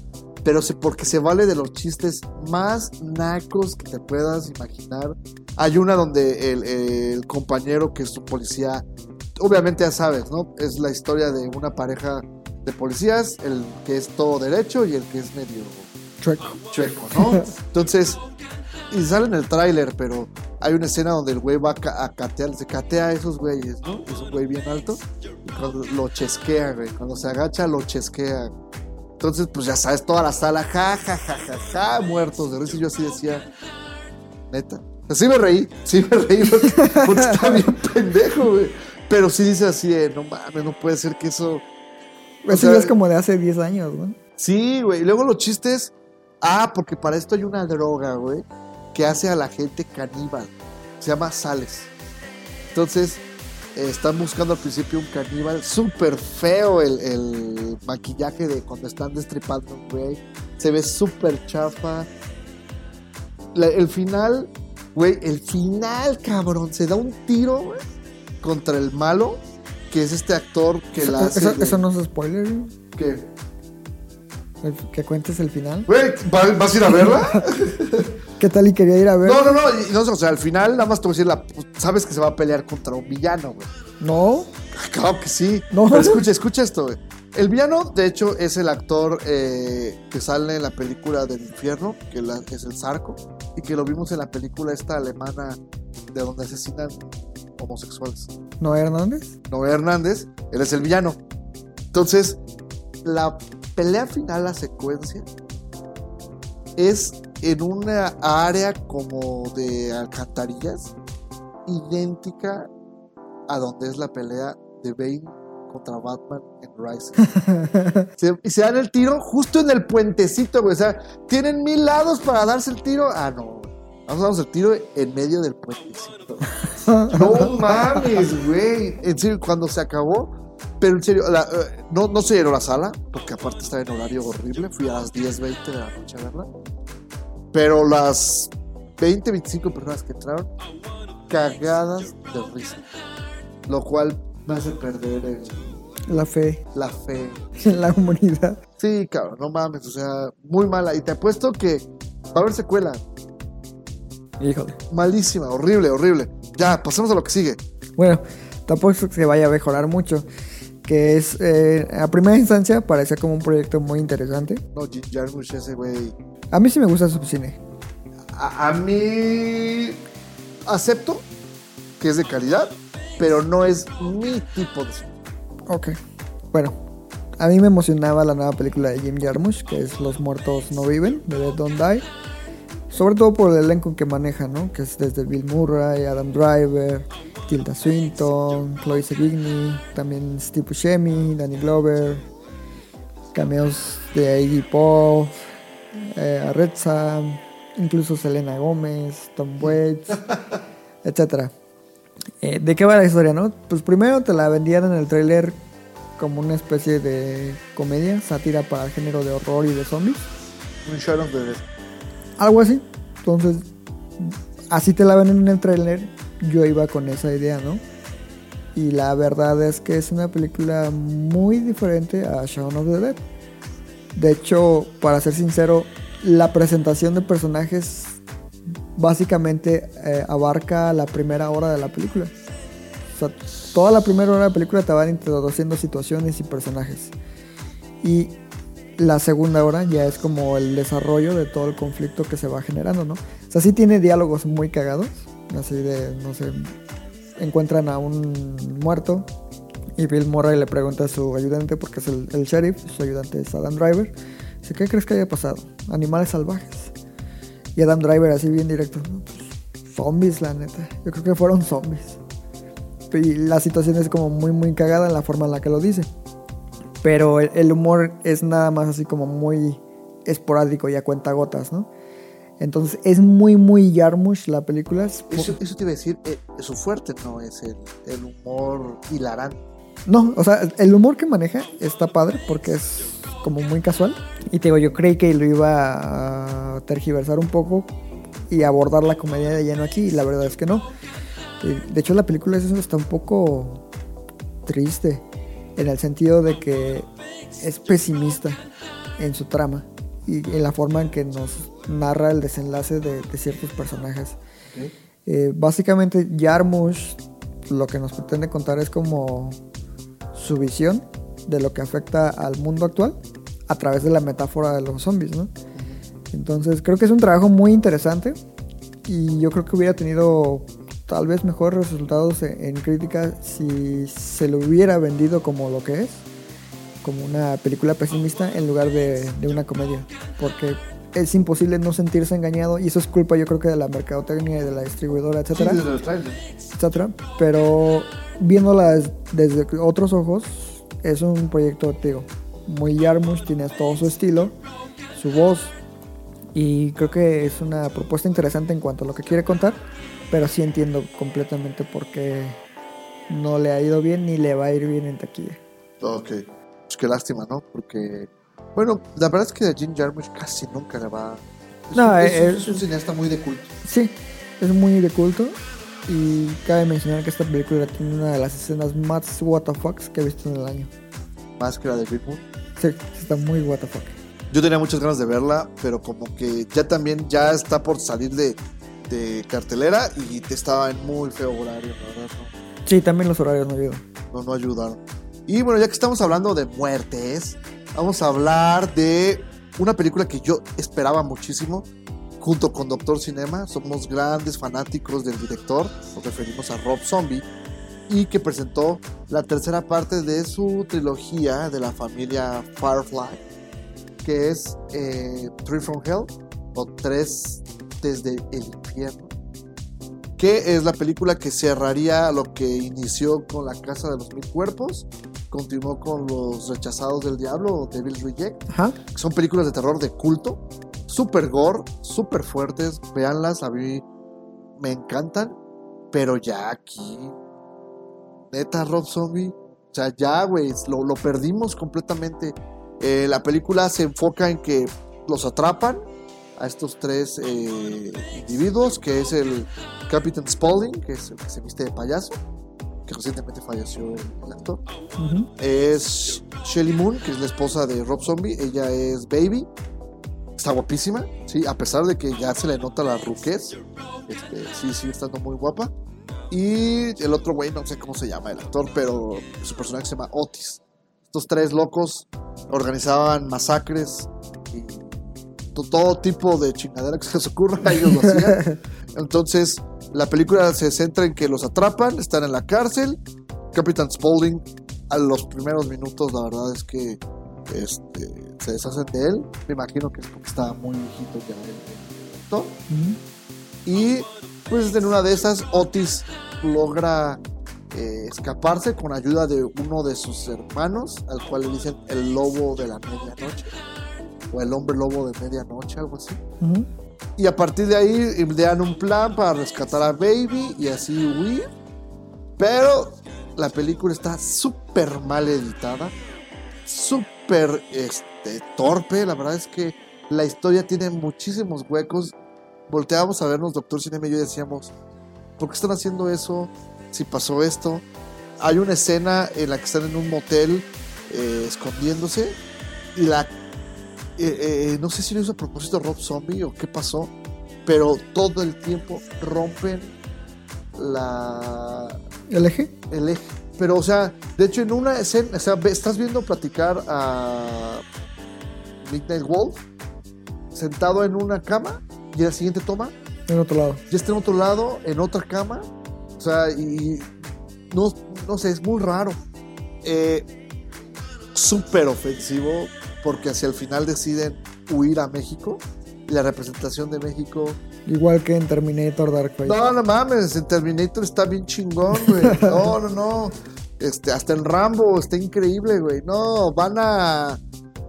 Pero porque se vale de los chistes más nacos que te puedas imaginar. Hay una donde el, el compañero que es un policía, obviamente ya sabes, ¿no? Es la historia de una pareja de policías, el que es todo derecho y el que es medio Chueco. chueco, ¿no? Entonces, y sale en el tráiler, pero hay una escena donde el güey va a, ca- a catear, se catea a esos güeyes, ¿no? Es un güey bien alto, y cuando lo chesquea, güey, cuando se agacha lo chesquea. Entonces, pues ya sabes, toda la sala, ja, ja, ja, ja, ja, muertos de risa, y yo así decía, neta. Sí me reí, sí me reí porque, porque está bien pendejo, güey. Pero sí dice así, de, no mames, no puede ser que eso... Eso sea, ya es como de hace 10 años, ¿no? Sí, güey. Y luego los chistes. Ah, porque para esto hay una droga, güey, que hace a la gente caníbal. Se llama Sales. Entonces, eh, están buscando al principio un caníbal. Súper feo el, el maquillaje de cuando están destripando, güey. Se ve súper chafa. La- el final, güey, el final, cabrón. Se da un tiro, güey, contra el malo, que es este actor que la hace. Eso, no es spoiler, güey. que- El- que cuentes el final. Güey, ¿va- ¿vas a ir a verla? ¿Qué tal y quería ir a ver? No, no, no, no, o sea, al final nada más te voy a decir, la, sabes que se va a pelear contra un villano, güey. No, Ah, Claro que sí. No. Pero escucha, escucha esto, güey. El villano, de hecho, es el actor eh, que sale en la película del infierno, que la- es el Zarco, y que lo vimos en la película esta alemana de donde asesinan homosexuales. no Hernández. Noé Hernández, él es el villano. Entonces, la pelea final, la secuencia, es en una área como de alcantarillas, idéntica a donde es la pelea de Bane contra Batman Se- y se dan el tiro justo en el puentecito, güey. O sea, tienen mil lados para darse el tiro. Ah, no. Vamos a darnos el tiro en medio del puentecito. No mames, güey. En serio, cuando se acabó. Pero en serio, la- eh, no, no se llenó la sala, porque aparte estaba en horario horrible. Fui a las 10, 20 de la noche a verla. Pero las 20, 25 personas que entraron, cagadas de risa. Lo cual me hace perder el- La fe la fe. en la humanidad. Sí, cabrón, no mames, o sea, muy mala. Y te apuesto que va a haber secuela. Híjole. Malísima, horrible, horrible. Ya, pasemos a lo que sigue. Bueno, tampoco es que vaya a mejorar mucho. Que es, eh, a primera instancia, parece como un proyecto muy interesante. No, Jim Jarmusch, ese güey. A mí sí me gusta su cine. A, a mí acepto que es de calidad, pero no es mi tipo de cine. Ok. Bueno, a mí me emocionaba la nueva película de Jim Jarmusch, que es Los Muertos No Viven, de Dead Don't Die. Sobre todo por el elenco que maneja, ¿no? Que es desde Bill Murray, Adam Driver, Tilda Swinton, Chloe Sevigny, también Steve Buscemi, Danny Glover, cameos de Iggy Pop, eh, a Red Sam, incluso Selena Gómez, Tom Waits, etcétera. Eh, ¿De qué va la historia, no? Pues primero te la vendían en el tráiler como una especie de comedia, sátira para el género de horror y de zombies. Un Sharon de Algo así. Entonces, así te la ven en el tráiler. Yo iba con esa idea, ¿no? Y la verdad es que es una película muy diferente a Shaun of the Dead. De hecho, para ser sincero, la presentación de personajes básicamente eh, abarca la primera hora de la película. O sea, toda la primera hora de la película te van introduciendo situaciones y personajes. Y la segunda hora ya es como el desarrollo de todo el conflicto que se va generando, ¿no? O sea, sí tiene diálogos muy cagados, así de, no sé, encuentran a un muerto y Bill Murray le pregunta a su ayudante, porque es el, sheriff, su ayudante es Adam Driver, dice, ¿qué crees que haya pasado? Animales salvajes. Y Adam Driver así bien directo, "No, pues, zombies la neta, yo creo que fueron zombies. Y la situación es como muy muy cagada en la forma en la que lo dice. Pero el, humor es nada más así como muy esporádico y a cuenta gotas, ¿no? Entonces es muy muy Yarmush la película. Es- Eso, eso te iba a decir, eh, su fuerte no es el humor hilarante. No, o sea, el humor que maneja está padre porque es como muy casual. Y te digo, yo creí que lo iba a tergiversar un poco y abordar la comedia de lleno aquí, y la verdad es que no. Y, De hecho, la película es está un poco triste, en el sentido de que es pesimista en su trama y en la forma en que nos narra el desenlace de, de ciertos personajes. Eh, básicamente, Jarmusch lo que nos pretende contar es como su visión de lo que afecta al mundo actual a través de la metáfora de los zombies, ¿no? Entonces creo que es un trabajo muy interesante y yo creo que hubiera tenido tal vez mejores resultados en, en crítica si se lo hubiera vendido como lo que es, como una película pesimista en lugar de, de una comedia, porque es imposible no sentirse engañado y eso es culpa yo creo que de la mercadotecnia y de la distribuidora, Sí, etcétera trailers. etcétera, pero viéndola des- desde otros ojos es un proyecto digo, muy Yarmush, tiene todo su estilo, su voz y creo que es una propuesta interesante en cuanto a lo que quiere contar, pero sí entiendo completamente por qué no le ha ido bien ni le va a ir bien en taquilla. Ok. Pues qué lástima, ¿no? Porque, bueno, la verdad es que a Jim Jarmusch casi nunca le va. Es, No, un, es- eh, es un cineasta muy de culto. Sí, es muy de culto y cabe mencionar que esta película tiene una de las escenas más WTF que he visto en el año. Más que la de Big Moon. Sí, está muy WTF. Yo tenía muchas ganas de verla, pero como que ya también ya está por salir de, de cartelera y te estaba en muy feo horario, la verdad. No, Sí, también los horarios no ayudan. no, no ayudaron. Y bueno, ya que estamos hablando de muertes, vamos a hablar de una película que yo esperaba muchísimo. Junto con Doctor Cinema, somos grandes fanáticos del director, nos referimos a Rob Zombie, y que presentó la tercera parte de su trilogía de la familia Firefly, que es eh, Three from Hell, o Tres desde el infierno, que es la película que cerraría lo que inició con La Casa de los Mil Cuerpos, continuó con Los Rechazados del Diablo, o Devil's Reject, Ajá. que son películas de terror de culto, super gore, super fuertes, véanlas, a mí me encantan, pero ya aquí, neta Rob Zombie, o sea, ya, güey, lo, lo perdimos completamente. Eh, la película se enfoca en que los atrapan a estos tres eh, individuos, que es el Captain Spaulding, que es el que se viste de payaso, que recientemente falleció el, actor. Es Shelly Moon, que es la esposa de Rob Zombie. Ella es Baby. Está guapísima, sí, a pesar de que ya se le nota la ruquez. Este, sí, sigue estando muy guapa. Y el otro güey, no sé cómo se llama el actor, pero su personaje se llama Otis. Estos tres locos organizaban masacres y to- todo tipo de chingadera que se les ocurra, ellos lo hacían. Entonces, la película se centra en que los atrapan, están en la cárcel. Capitán Spaulding, a los primeros minutos, la verdad es que este, se deshacen de él. Me imagino que es porque estaba muy viejito ya el- actor. Ujú. Y pues en una de esas, Otis logra eh, escaparse con ayuda de uno de sus hermanos, al cual le dicen el lobo de la medianoche, o el hombre lobo de medianoche, algo así. Y a partir de ahí idean un plan para rescatar a Baby y así huir. Pero la película está súper mal editada, súper este, torpe. La verdad es que la historia tiene muchísimos huecos. Volteábamos a vernos, Doctor Cinema y yo decíamos, ¿por qué están haciendo eso? Si pasó esto. Hay una escena en la que están en un motel eh, escondiéndose y la eh, eh, no sé si lo hizo a propósito Rob Zombie o qué pasó, pero todo el tiempo rompen la ¿El eje? el eje. Pero, o sea, de hecho, en una escena, o sea, estás viendo platicar a Midnight Wolf sentado en una cama y en la siguiente toma En otro lado. ya está en otro lado, en otra cama. O sea, y no, no sé, es muy raro. Eh, Súper ofensivo porque hacia el final deciden huir a México. Y la representación de México. Igual que en Terminator Dark Fate. No, no mames, en Terminator está bien chingón, güey. No, no, no. Este, hasta en Rambo está increíble, güey. No, van a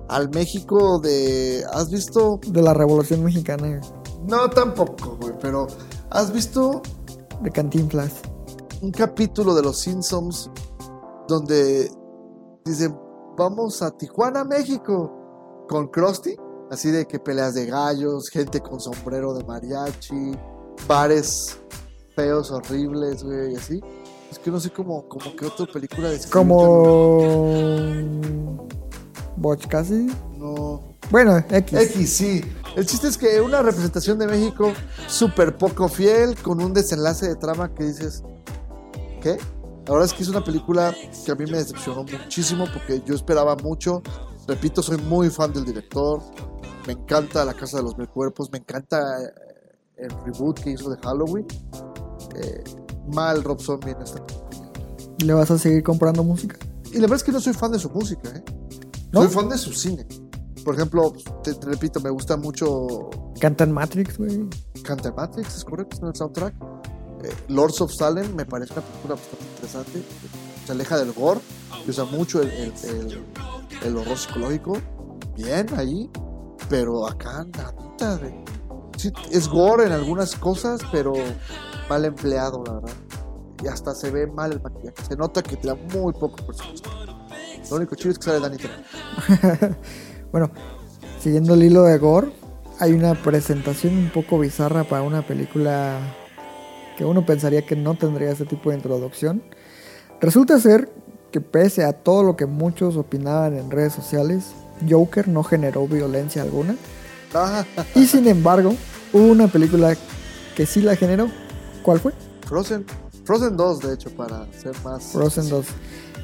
al México de. ¿Has visto? De la Revolución Mexicana. No, tampoco, güey, pero ¿has visto De Cantinflas. un capítulo de Los Simpsons donde dicen, vamos a Tijuana, México. con Krusty, así de que peleas de gallos, gente con sombrero de mariachi, bares feos, horribles, güey, y así. Es que no sé cómo, como que otra película de Como. Botch casi. No. Bueno, X. X, sí. El chiste es que una representación de México súper poco fiel, con un desenlace de trama que dices, ¿qué? La verdad es que es una película que a mí me decepcionó muchísimo porque yo esperaba mucho. Repito, soy muy fan del director. Me encanta La Casa de los Mil Cuerpos. Me encanta eh, el reboot que hizo de Halloween. Eh, mal Rob Zombie en esta película. ¿Le vas a seguir comprando música? Y la verdad es que no soy fan de su música, ¿eh? ¿No? Soy fan de su cine. Por ejemplo, te, te repito, me gusta mucho Cantan Matrix, güey. Canta Matrix, es correcto, en el soundtrack. Eh, Lords of Salem me parece una película bastante interesante. Se aleja del gore, y usa mucho el, el, el- el horror psicológico. Bien ahí, pero acá nadita. de- Sí, es gore en algunas cosas, pero mal empleado, la verdad. Y hasta se ve mal el maquillaje. Se nota que te da muy poco presupuesto. Lo único chido es que sale Danny Trejo. Bueno, siguiendo el hilo de Gore, hay una presentación un poco bizarra para una película que uno pensaría que no tendría ese tipo de introducción. Resulta ser que pese a todo lo que muchos opinaban en redes sociales, Joker no generó violencia alguna. Ah, Y sin embargo, hubo una película que sí la generó. ¿Cuál fue? Frozen. Frozen 2, de hecho, para ser más. Frozen 2.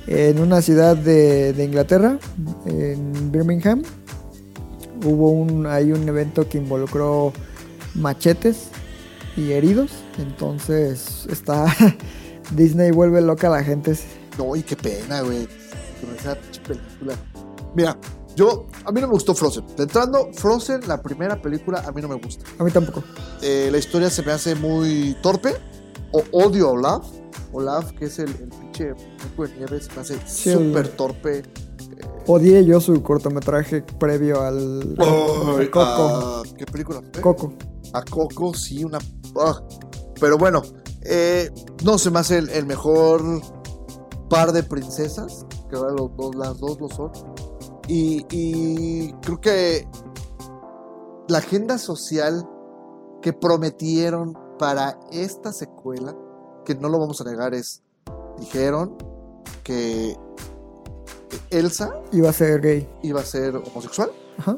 En una ciudad de, de Inglaterra, en Birmingham, hubo un, hay un evento que involucró machetes y heridos. Entonces está Disney vuelve loca a la gente. No, y qué pena, güey. Con esa película. Mira, yo. A mí no me gustó Frozen. De entrando, Frozen, la primera película, a mí no me gusta. A mí tampoco. Eh, la historia se me hace muy torpe. O odio a Olaf. Olaf, que es el, el pinche muñeco de nieve, se me hace Sí, súper torpe. Odié yo su cortometraje previo al, al Coco. Ah, ¿Qué película? fue? Coco. A Coco, sí, una. ah. Pero bueno, eh, no se me hace el, el mejor par de princesas, que ahora los dos, las dos lo son. Y, y creo que la agenda social que prometieron para esta secuela, que no lo vamos a negar, es. Dijeron que Elsa Iba a ser gay. iba a ser homosexual, Ajá.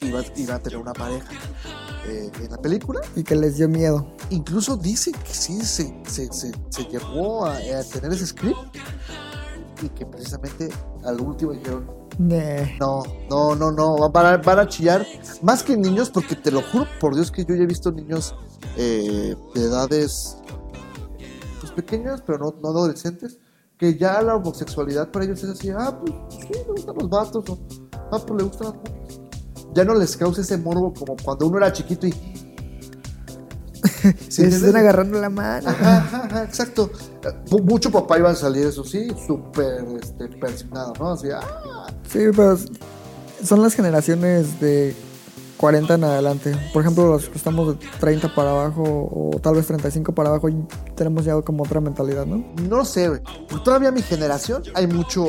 iba, iba a tener una pareja. eh, en la película Y que les dio miedo. incluso dice que sí se, se, se, se llevó a, a tener ese script y que precisamente al último dijeron No, no, no, no, van a, van a chillar más que niños porque te lo juro por Dios que yo ya he visto niños eh, de edades pues, pequeñas pero no, no adolescentes que ya la homosexualidad para ellos es así, ah, pues sí, le gustan los vatos o ah, pues le gustan las mujeres. Ya no les causa ese morbo como cuando uno era chiquito y... ¿Sí Se entiendes? están agarrando la mano. Ajá, ajá, ajá, exacto. Mu- Mucho papá iba a salir, eso sí, súper este, persignado, ¿no? Así, ah, Sí, pero son las generaciones de 40 en adelante. Por ejemplo, los que estamos de 30 para abajo o tal vez 35 para abajo y tenemos ya como otra mentalidad, ¿no? no lo sé, güey. Porque Todavía mi generación hay mucho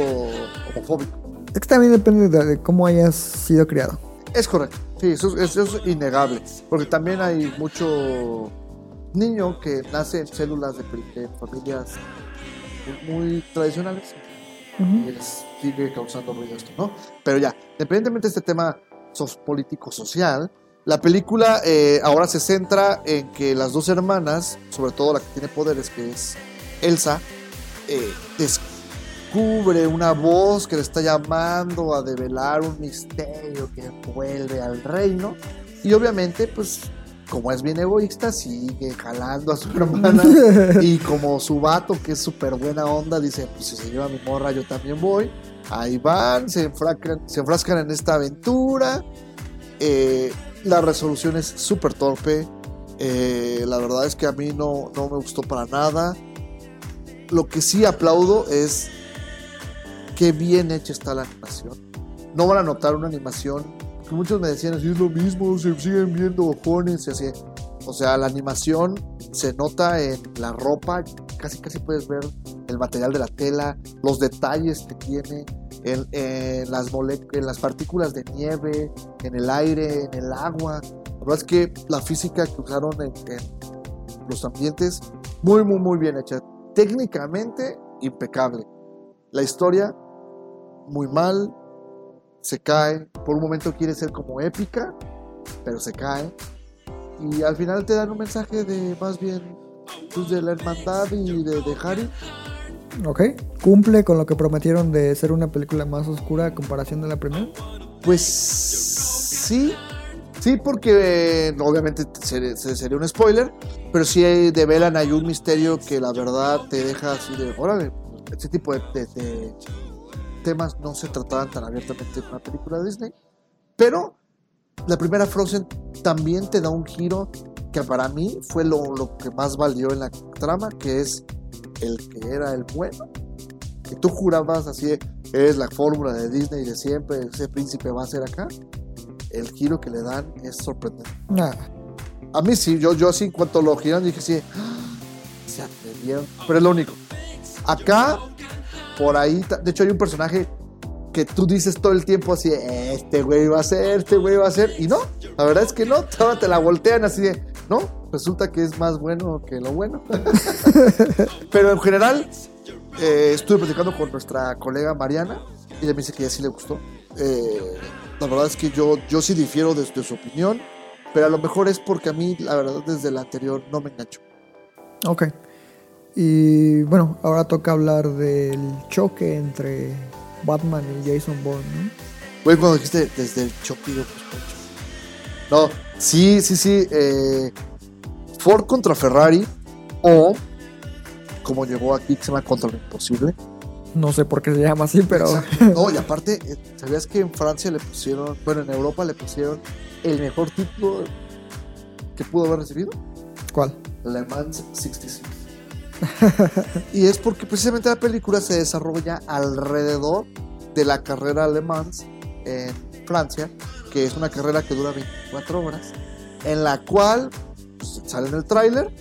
homofóbico. Es que también depende de, de cómo hayas sido criado. Es correcto. Sí, eso, es- eso es innegable. Porque también hay mucho niño que nace en células de, de familias muy, tradicionales y les sigue causando ruido esto, ¿no? Pero ya, independientemente de este tema sos- político-social, la película eh, ahora se centra en que las dos hermanas, sobre todo la que tiene poderes, que es Elsa, eh, descubre una voz que le está llamando a develar un misterio que vuelve al reino. Y obviamente, pues, como es bien egoísta, sigue jalando a su hermana. y como su vato, que es súper buena onda, dice, pues si se lleva mi morra, yo también voy. Ahí van, se enfrascan, se enfrascan en esta aventura. Eh, la resolución es súper torpe. Eh, la verdad es que a mí no, no me gustó para nada. Lo que sí aplaudo es qué bien hecha está la animación. No van a notar una animación que muchos me decían es lo mismo, se siguen viendo ojones y así. O sea, la animación se nota en la ropa, casi casi puedes ver el material de la tela, los detalles que tiene. en, en las en las partículas de nieve, en el aire, en el agua. La verdad es que la física que usaron en, en los ambientes, muy, muy, muy bien hecha. Técnicamente, impecable. La historia, muy mal, se cae. Por un momento quiere ser como épica, pero se cae. Y al final te dan un mensaje de más bien pues, de la hermandad y de, de Harry. Ok. Cumple con lo que prometieron de ser una película más oscura a comparación de la primera. Pues sí, sí, porque eh, obviamente sería, sería un spoiler, pero sí develan ahí un misterio que la verdad te deja así de, órale, ese tipo de, de- de temas no se trataban tan abiertamente en una película de Disney. Pero la primera Frozen también te da un giro que para mí fue lo, lo que más valió en la trama, que es el que era el bueno. Que tú jurabas así, es la fórmula de Disney de siempre, ese príncipe va a ser acá. El giro que le dan es sorprendente. Nah. A mí sí, yo, yo así en cuanto lo giraron dije sí, "Ah, se atrevieron, pero es lo único. Acá, por ahí, de hecho hay un personaje que tú dices todo el tiempo así, este güey va a ser, este güey va a ser, y no, la verdad es que no, ahora te la voltean así de, no, resulta que es más bueno que lo bueno. pero en general, eh, estuve platicando con nuestra colega Mariana, y ella me dice que a ella sí le gustó. Eh, la verdad es que yo, yo sí difiero de, de su opinión, pero a lo mejor es porque a mí, la verdad, desde la anterior no me enganchó. Ok. Y bueno, ahora toca hablar del choque entre Batman y Jason Bourne, ¿no? Güey, cuando dijiste desde el choque, yo, pues. No, sí, sí, sí. eh, Ford contra Ferrari o, como llegó aquí, que se llama Contra lo Imposible. No sé por qué se llama así, pero Exacto. No, y aparte, eh, ¿sabías que en Francia le pusieron, bueno, en Europa le pusieron el mejor título que pudo haber recibido? ¿cuál? Le Mans 66. y es porque precisamente la película se desarrolla alrededor de la carrera Le Mans en Francia, que es una carrera que dura 24 horas, en la cual pues, sale en el tráiler,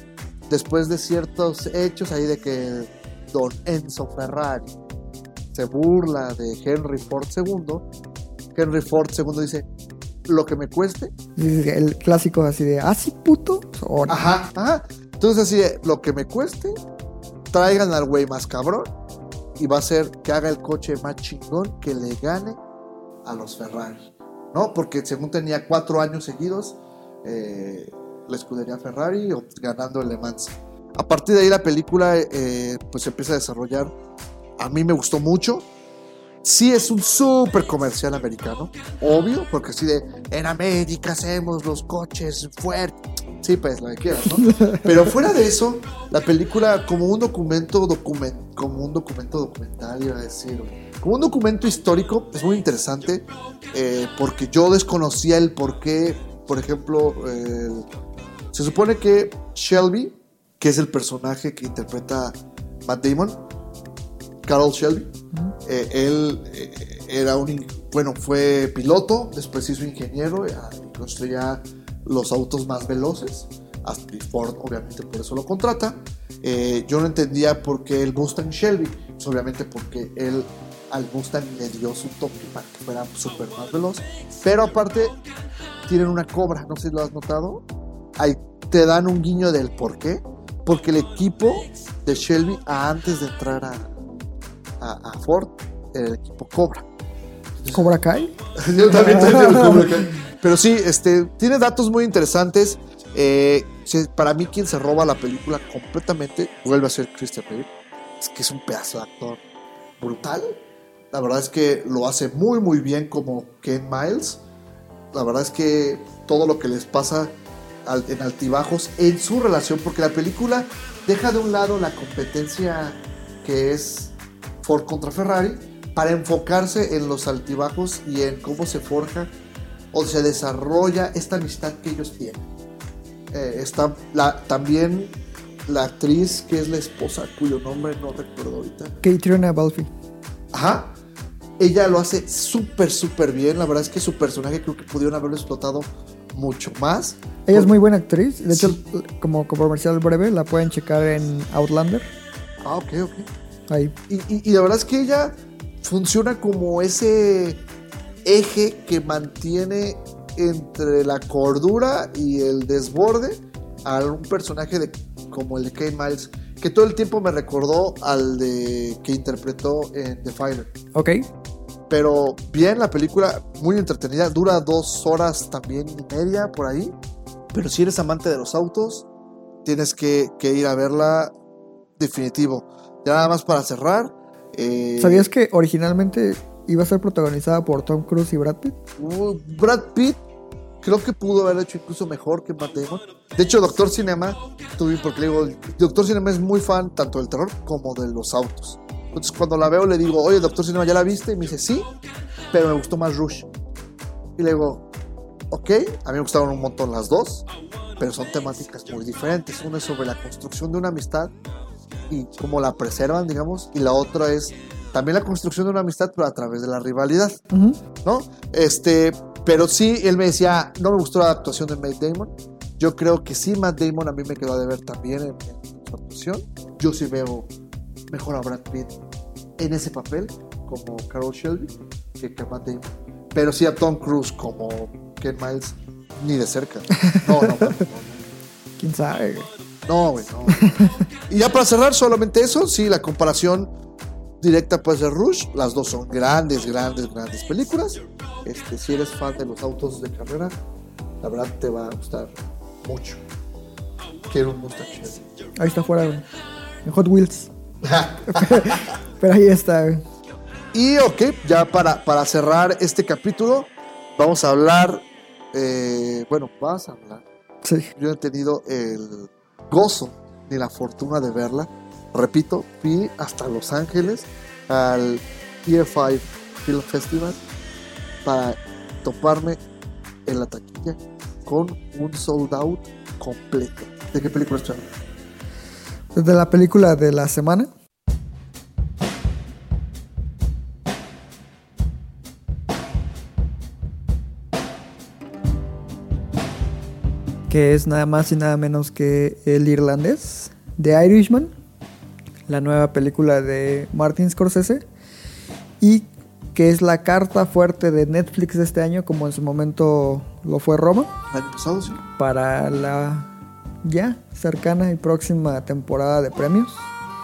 después de ciertos hechos ahí de que don Enzo Ferrari se burla de Henry Ford II, Henry Ford II dice, lo que me cueste, El clásico así de, ¿ah, sí, puto? Ahora. Ajá, ajá. Entonces así, de, lo que me cueste, traigan al güey más cabrón y va a ser que haga el coche más chingón que le gane a los Ferrari, ¿no? Porque según tenía cuatro años seguidos eh, la escudería Ferrari ganando el Le Mans. A partir de ahí la película eh, pues se empieza a desarrollar. A mí me gustó mucho. Sí es un súper comercial americano, obvio, porque así de, en América hacemos los coches fuertes. Sí, pues, la que quieras, ¿no? Pero fuera de eso, la película como un documento, document, como un documento documental, iba a decir, como un documento histórico, es muy interesante, eh, porque yo desconocía el por qué, por ejemplo, se supone que Shelby, que es el personaje que interpreta Matt Damon, Carol Shelby, eh, él eh, era un, bueno, fue piloto, después hizo ingeniero y construía los autos más veloces. Hasta- y Ford, obviamente, por eso lo contrata. Eh, yo no entendía por qué el Mustang Shelby, pues, obviamente porque él al Mustang le dio su toque para que fuera súper más veloz. Pero aparte, tienen una cobra, no sé si lo has notado. Ahí te dan un guiño del por qué. Porque el equipo de Shelby, antes de entrar a, a, a Ford, era el equipo Cobra. ¿Cobra Kai? Yo también tenía el Cobra Kai. Pero sí, este, tiene datos muy interesantes. Eh, para mí, quien se roba la película completamente vuelve a ser Christian Bale. Es que es un pedazo de actor brutal. La verdad es que lo hace muy, muy bien como Ken Miles. La verdad es que todo lo que les pasa en altibajos en su relación, porque la película deja de un lado la competencia que es Ford contra Ferrari para enfocarse en los altibajos y en cómo se forja o se desarrolla esta amistad que ellos tienen. Eh, está la, también la actriz que es la esposa, cuyo nombre no recuerdo ahorita. Catriona Balfe. Ajá. Ella lo hace súper, súper bien. La verdad es que su personaje creo que pudieron haberlo explotado mucho más. Ella es muy buena actriz. De hecho, Sí. como comercial breve, la pueden checar en Outlander. Ah, ok, ok. Ahí. Y, y- y la verdad es que ella funciona como ese eje que mantiene entre la cordura y el desborde a un personaje de, como el de Kate Miles, que todo el tiempo me recordó al de que interpretó en The Fighter. Ok. Pero bien, la película muy entretenida, dura dos horas también y media por ahí. Pero si eres amante de los autos, tienes que, que ir a verla definitivo. Ya nada más para cerrar. eh, ¿Sabías que originalmente iba a ser protagonizada por Tom Cruise y Brad Pitt? Brad Pitt creo que pudo haber hecho incluso mejor que Matt Damon. De hecho, Doctor Cinema, tuve porque le digo, Doctor Cinema es muy fan tanto del terror como de los autos. Entonces, cuando la veo, le digo, oye, Doctor Cinema, ¿ya la viste? Y me dice, sí, pero me gustó más Rush. Y le digo, ok, a mí me gustaron un montón las dos, pero son temáticas muy diferentes. Una es sobre la construcción de una amistad y cómo la preservan, digamos, y la otra es también la construcción de una amistad, pero a través de la rivalidad. ¿no? Este, pero sí, él me decía, no me gustó la actuación de Matt Damon. Yo creo que sí, Matt Damon a mí me quedó de ver también en, en su actuación. Yo sí veo mejor a Brad Pitt en ese papel, como Carol Shelby, que, que a Matt Damon. Pero sí a Tom Cruise como Ken Miles, ni de cerca. No, no, no. no. ¿Quién sabe? No, güey, no. y ya para cerrar, solamente eso, sí, la comparación directa puede ser Rush. Las dos son grandes, grandes, grandes películas. Este, si eres fan de los autos de carrera, la verdad te va a gustar mucho. Quiero un Mustang Chevy. Ahí está afuera, güey. En Hot Wheels. Pero ahí está, güey. Y ok, ya para, para cerrar este capítulo, vamos a hablar. eh, bueno, vas a hablar. Sí. Yo no he tenido el gozo ni la fortuna de verla. Repito, fui hasta Los Ángeles al Pier 5 Film Festival para toparme en la taquilla con un sold out completo. ¿De qué película hablando? Desde la película de la semana. Que es nada más y nada menos que El Irlandés de Irishman, la nueva película de Martin Scorsese, y que es la carta fuerte de Netflix de este año, como en su momento lo fue Roma ¿El año pasado, sí? para la ya cercana y próxima temporada de premios.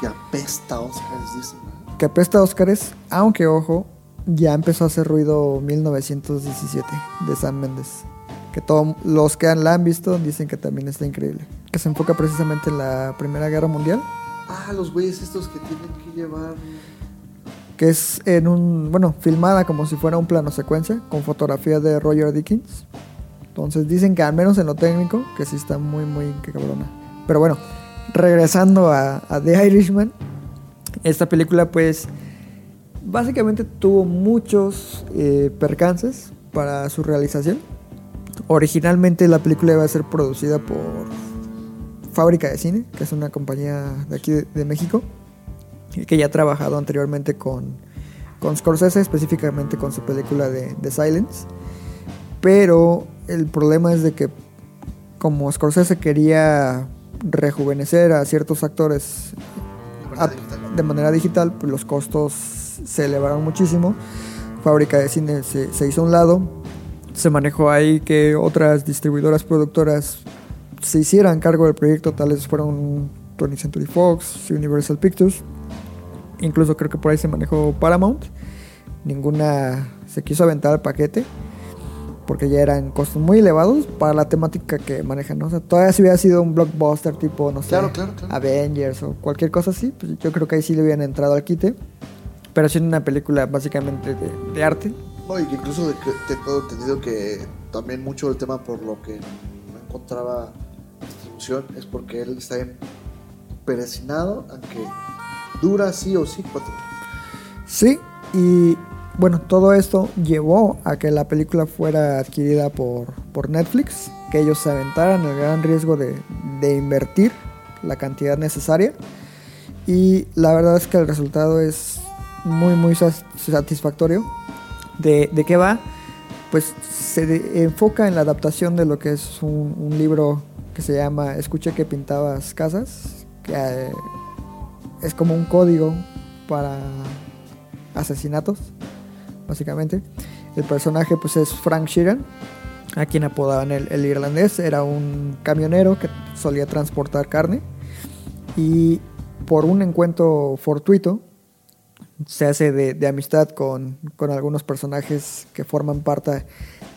Que apesta Oscars, dicen. Que apesta a Óscares, aunque ojo, ya empezó a hacer ruido 1917 de Sam Mendes. Que todos los que la han visto dicen que también está increíble. Que se enfoca precisamente en la Primera Guerra Mundial. Ah, los güeyes estos que tienen que llevar. Que es en un, bueno, filmada como si fuera un plano secuencia con fotografía de Roger Dickens. Entonces dicen que al menos en lo técnico, que sí está muy, muy cabrona. Pero bueno, regresando a, a The Irishman, esta película pues básicamente tuvo muchos eh, percances para su realización. Originalmente la película iba a ser producida por Fábrica de Cine, que es una compañía de aquí de, de México, y que ya ha trabajado anteriormente con, con Scorsese, específicamente con su película de, de Silence. Pero el problema es de que como Scorsese quería rejuvenecer a ciertos actores a- de manera digital, pues los costos se elevaron muchísimo. Fábrica de cine se, se hizo a un lado. Se manejó ahí que otras distribuidoras productoras se hicieran cargo del proyecto, tales fueron 20th Century Fox, Universal Pictures. Incluso creo que por ahí se manejó Paramount. Ninguna se quiso aventar al paquete porque ya eran costos muy elevados para la temática que manejan. ¿no? O sea, todavía si hubiera sido un blockbuster tipo, no sé, Claro, claro, claro. Avengers o cualquier cosa así, pues yo creo que ahí sí le hubieran entrado al quite. Pero siendo una película básicamente de, de arte, No, y que incluso tengo entendido que también mucho del tema por lo que no encontraba es porque él está emperecinado a que dura sí o sí cuatro. Sí, y bueno, todo esto llevó a que la película fuera adquirida por, por Netflix, que ellos se aventaran el gran riesgo de, de invertir la cantidad necesaria. Y la verdad es que el resultado es muy, muy satisfactorio. ¿De, de qué va? Pues se enfoca en la adaptación de lo que es un libro que se llama Escuché que pintabas casas, que eh, es como un código para asesinatos, básicamente. El personaje pues es Frank Sheeran, a quien apodaban el, el irlandés. Era un camionero que solía transportar carne y por un encuentro fortuito se hace de, de amistad con, con algunos personajes que forman parte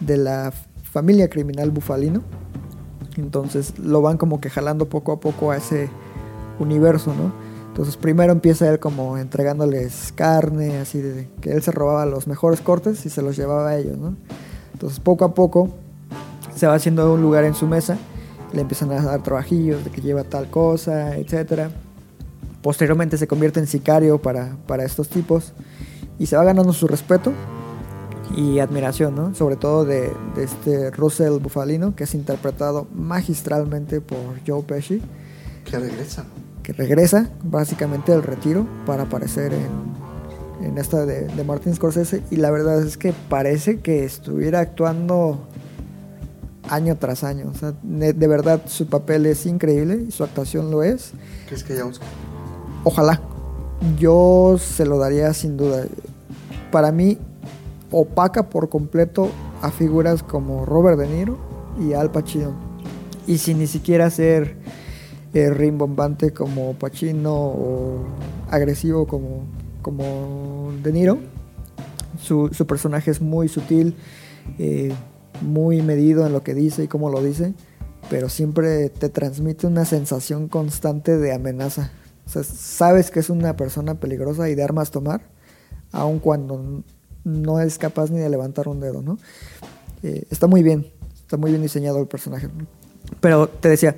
de la familia criminal bufalino. Entonces lo van como que jalando poco a poco a ese universo, ¿no? Entonces primero empieza él como entregándoles carne, así de que él se robaba los mejores cortes y se los llevaba a ellos, ¿no? Entonces poco a poco se va haciendo un lugar en su mesa, le empiezan a dar trabajillos de que lleva tal cosa, etcétera. Posteriormente se convierte en sicario para, para estos tipos y se va ganando su respeto y admiración, ¿no? Sobre todo de, de este Russell Bufalino, que es interpretado magistralmente por Joe Pesci, Que regresa. que regresa básicamente del retiro para aparecer en, en esta de, de Martin Scorsese. Y la verdad es que parece que estuviera actuando año tras año. O sea, de verdad su papel es increíble y su actuación lo es. ¿Crees que Oscar? Ojalá. Yo se lo daría sin duda. Para mí, opaca por completo a figuras como Robert De Niro y Al Pacino. Y sin ni siquiera ser eh, rimbombante como Pacino o agresivo como, como De Niro. Su, su personaje es muy sutil, eh, muy medido en lo que dice y cómo lo dice, pero siempre te transmite una sensación constante de amenaza. Sabes que es una persona peligrosa y de armas tomar, aun cuando no es capaz ni de levantar un dedo, ¿no? Eh, está muy bien, está muy bien diseñado el personaje. Pero te decía,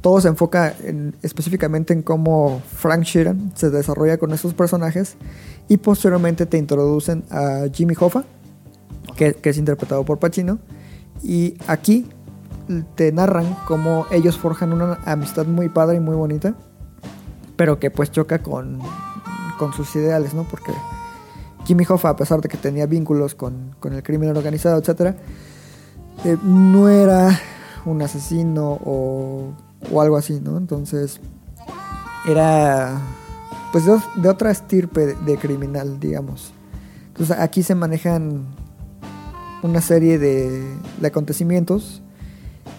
todo se enfoca en- específicamente en cómo Frank Sheeran se desarrolla con esos personajes y posteriormente te introducen a Jimmy Hoffa, que, que es interpretado por Pacino, y aquí te narran cómo ellos forjan una amistad muy padre y muy bonita, pero que pues choca con, con sus ideales, ¿no? Porque Jimmy Hoffa, a pesar de que tenía vínculos con, con el crimen organizado, etc., eh, no era un asesino o, o algo así, ¿no? Entonces, era pues de, otra estirpe de, criminal, digamos. Entonces, aquí se manejan una serie de, acontecimientos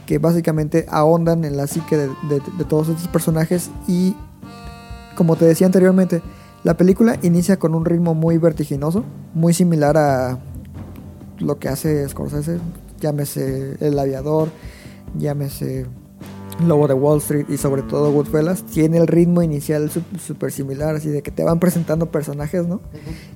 que básicamente ahondan en la psique de todos estos personajes y como te decía anteriormente, la película inicia con un ritmo muy vertiginoso, muy similar a lo que hace Scorsese, llámese El Aviador, llámese Lobo de Wall Street y sobre todo Goodfellas, tiene el ritmo inicial súper similar, así de que te van presentando personajes, ¿no?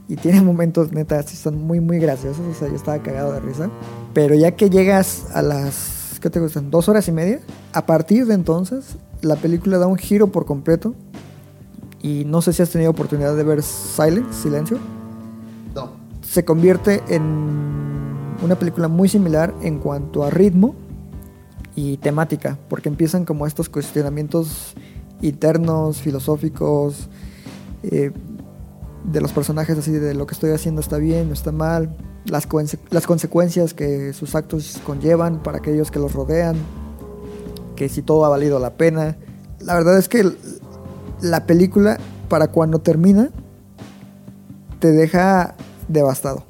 Y tiene momentos neta, así son muy, muy graciosos, o sea, yo estaba cagado de risa. Pero ya que llegas a las, ¿qué te gustan? Dos horas y media, a partir de entonces, la película da un giro por completo. Y no sé si has tenido oportunidad de ver Silence, Silencio. No. Se convierte en una película muy similar en cuanto a ritmo y temática, porque empiezan como estos cuestionamientos internos, filosóficos, eh, de los personajes, así de lo que estoy haciendo está bien, no está mal, las, conse- las consecuencias que sus actos conllevan para aquellos que los rodean, que si todo ha valido la pena. La verdad es que la película, para cuando termina, te deja devastado.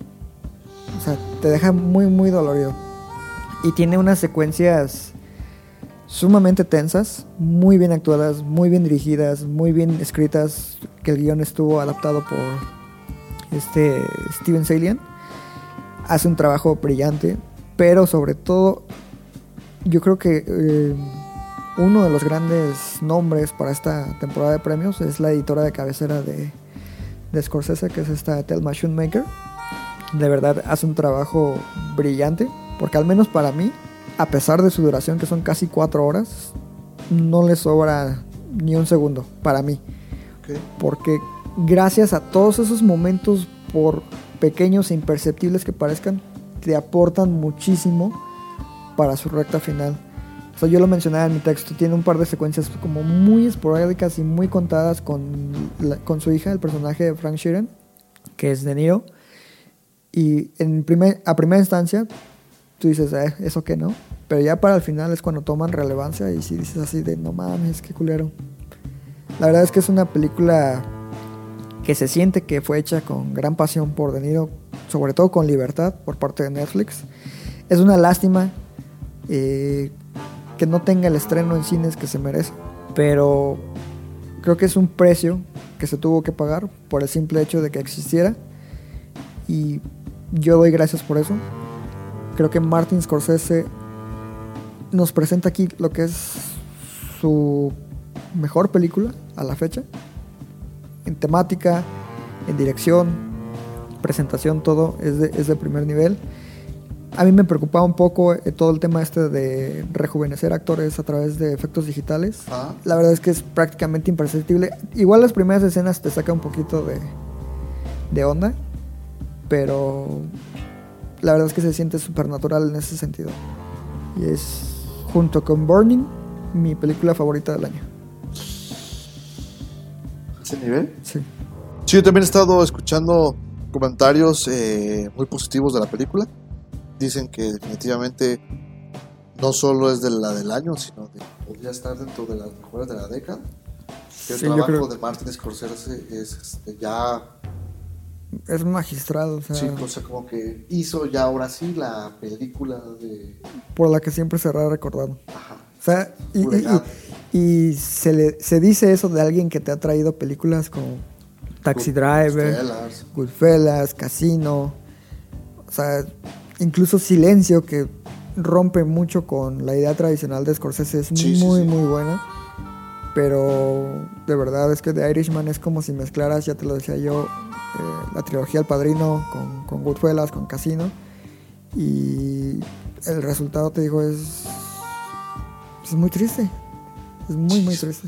O sea, te deja muy, muy dolorido. Y tiene unas secuencias sumamente tensas, muy bien actuadas, muy bien dirigidas, muy bien escritas, que el guion estuvo adaptado por este Steven Salian. Hace un trabajo brillante, pero sobre todo yo creo que eh, uno de los grandes nombres para esta temporada de premios es la editora de cabecera de, de Scorsese, que es esta Thelma Schoonmaker. De verdad hace un trabajo brillante, porque al menos para mí, a pesar de su duración, que son casi cuatro horas, no le sobra ni un segundo para mí. Porque gracias a todos esos momentos, por pequeños e imperceptibles que parezcan, te aportan muchísimo para su recta final. O sea, yo lo mencionaba en mi texto, tiene un par de secuencias como muy esporádicas y muy contadas con, con su hija, el personaje de Frank Sheeran, que es De Niro. Y a primera instancia, tú dices, eh, ¿eso qué no? Pero ya para el final es cuando toman relevancia y si dices así de, no mames, qué culero. La verdad es que es una película que se siente que fue hecha con gran pasión por De Niro, sobre todo con libertad por parte de Netflix. Es una lástima eh, que no tenga el estreno en cines que se merece, pero creo que es un precio que se tuvo que pagar por el simple hecho de que existiera y yo doy gracias por eso. Creo que Martin Scorsese nos presenta aquí lo que es su mejor película a la fecha. En temática, en dirección, presentación, todo es de, es de primer nivel. A mí me preocupaba un poco eh, todo el tema este de rejuvenecer actores a través de efectos digitales. Ah. La verdad es que es prácticamente imperceptible. Igual las primeras escenas te saca un poquito de, de onda, pero la verdad es que se siente súper natural en ese sentido. Y es, junto con Burning, mi película favorita del año. ¿Ese nivel? Sí. Sí, yo también he estado escuchando comentarios eh, muy positivos de la película. Dicen que definitivamente no solo es de la del año, sino de podría estar dentro de las mejores de la década. Que el Sí, trabajo creo- de Martin Scorsese es este, ya, Es magistrado, o sea, sí, o sea, como que hizo ya ahora sí la película de... por la que siempre será recordado. Ajá. O sea, y, y- legado. y- y se, le, se dice eso de alguien que te ha traído películas como Taxi Driver. Goodfellas, Casino, o sea, incluso Silencio, que rompe mucho con la idea tradicional de Scorsese, es Sí, sí, muy, sí. muy buena. Pero de verdad es que The Irishman es como si mezclaras, ya te lo decía yo, eh, la trilogía El Padrino con, con Goodfellas, con Casino. Y el resultado, te digo, es, es muy triste. Es muy, muy triste.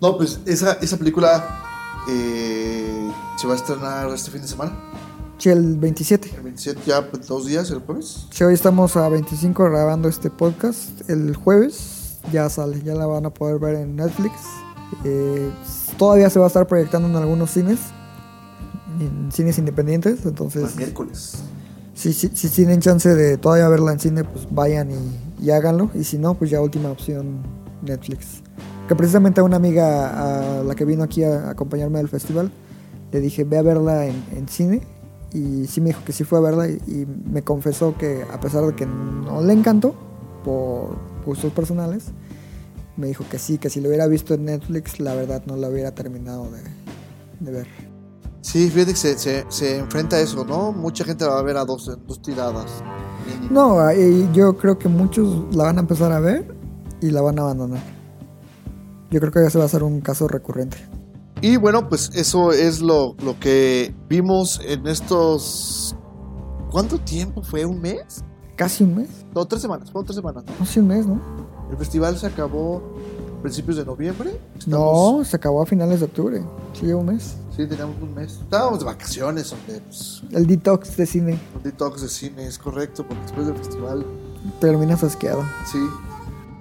No, pues esa, esa película eh, se va a estrenar este fin de semana. Sí, el 27. El 27 ya, pues, dos días, el jueves. Sí, hoy estamos a 25 grabando este podcast. El jueves ya sale, ya la van a poder ver en Netflix. Eh, todavía se va a estar proyectando en algunos cines, en cines independientes. Entonces, El miércoles. si, si, si tienen chance de todavía verla en cine, pues vayan y, y háganlo. Y si no, pues ya última opción Netflix. Que precisamente a una amiga a la que vino aquí a acompañarme al festival, le dije, ve a verla en, en cine. Y sí me dijo que sí fue a verla y, y me confesó que a pesar de que no le encantó por gustos personales, me dijo que sí, que si lo hubiera visto en Netflix, la verdad no la hubiera terminado de, de ver. Sí, fíjate que se, se, se enfrenta a eso, ¿no? Mucha gente la va a ver a dos, dos tiradas. No, y yo creo que muchos la van a empezar a ver y la van a abandonar. Yo creo que ya se va a hacer un caso recurrente. Y bueno, pues eso es lo, lo que vimos en estos... ¿Cuánto tiempo fue? ¿Un mes? Casi un mes. No, tres semanas, fueron tres semanas. No sé, un mes, ¿no? El festival se acabó a principios de noviembre. No, se acabó a finales de octubre. Sí, lleva un mes. Sí, teníamos un mes. Estábamos de vacaciones, hombre. Pues, El detox de cine. un detox de cine, es correcto, porque después del festival Terminas asqueado. Sí.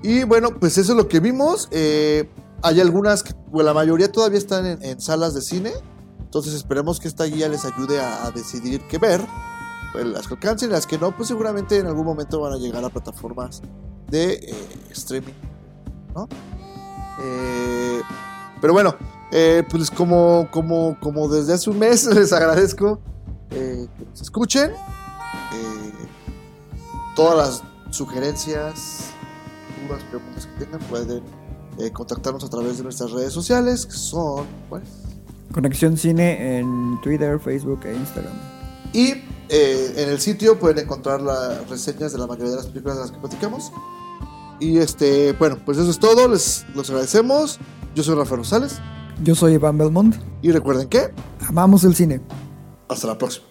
Y bueno, pues eso es lo que vimos. Eh, hay algunas, que, bueno, la mayoría todavía están en, salas de cine. Entonces esperemos que esta guía les ayude a, decidir qué ver. Pues, las que alcancen, las que no, pues seguramente en algún momento van a llegar a plataformas de eh, streaming. ¿no? Eh, pero bueno, eh, pues como, como, como desde hace un mes les agradezco que nos escuchen. Todas las sugerencias, dudas, preguntas que tengan pueden eh, contactarnos a través de nuestras redes sociales, que son, ¿cuáles? Conexión Cine en Twitter, Facebook e Instagram. Y eh, en el sitio pueden encontrar las reseñas de la mayoría de las películas de las que platicamos. Y este, bueno, pues eso es todo, les los agradecemos. Yo soy Rafael Rosales Yo soy Iván Belmont. y recuerden que Amamos el cine. hasta la próxima.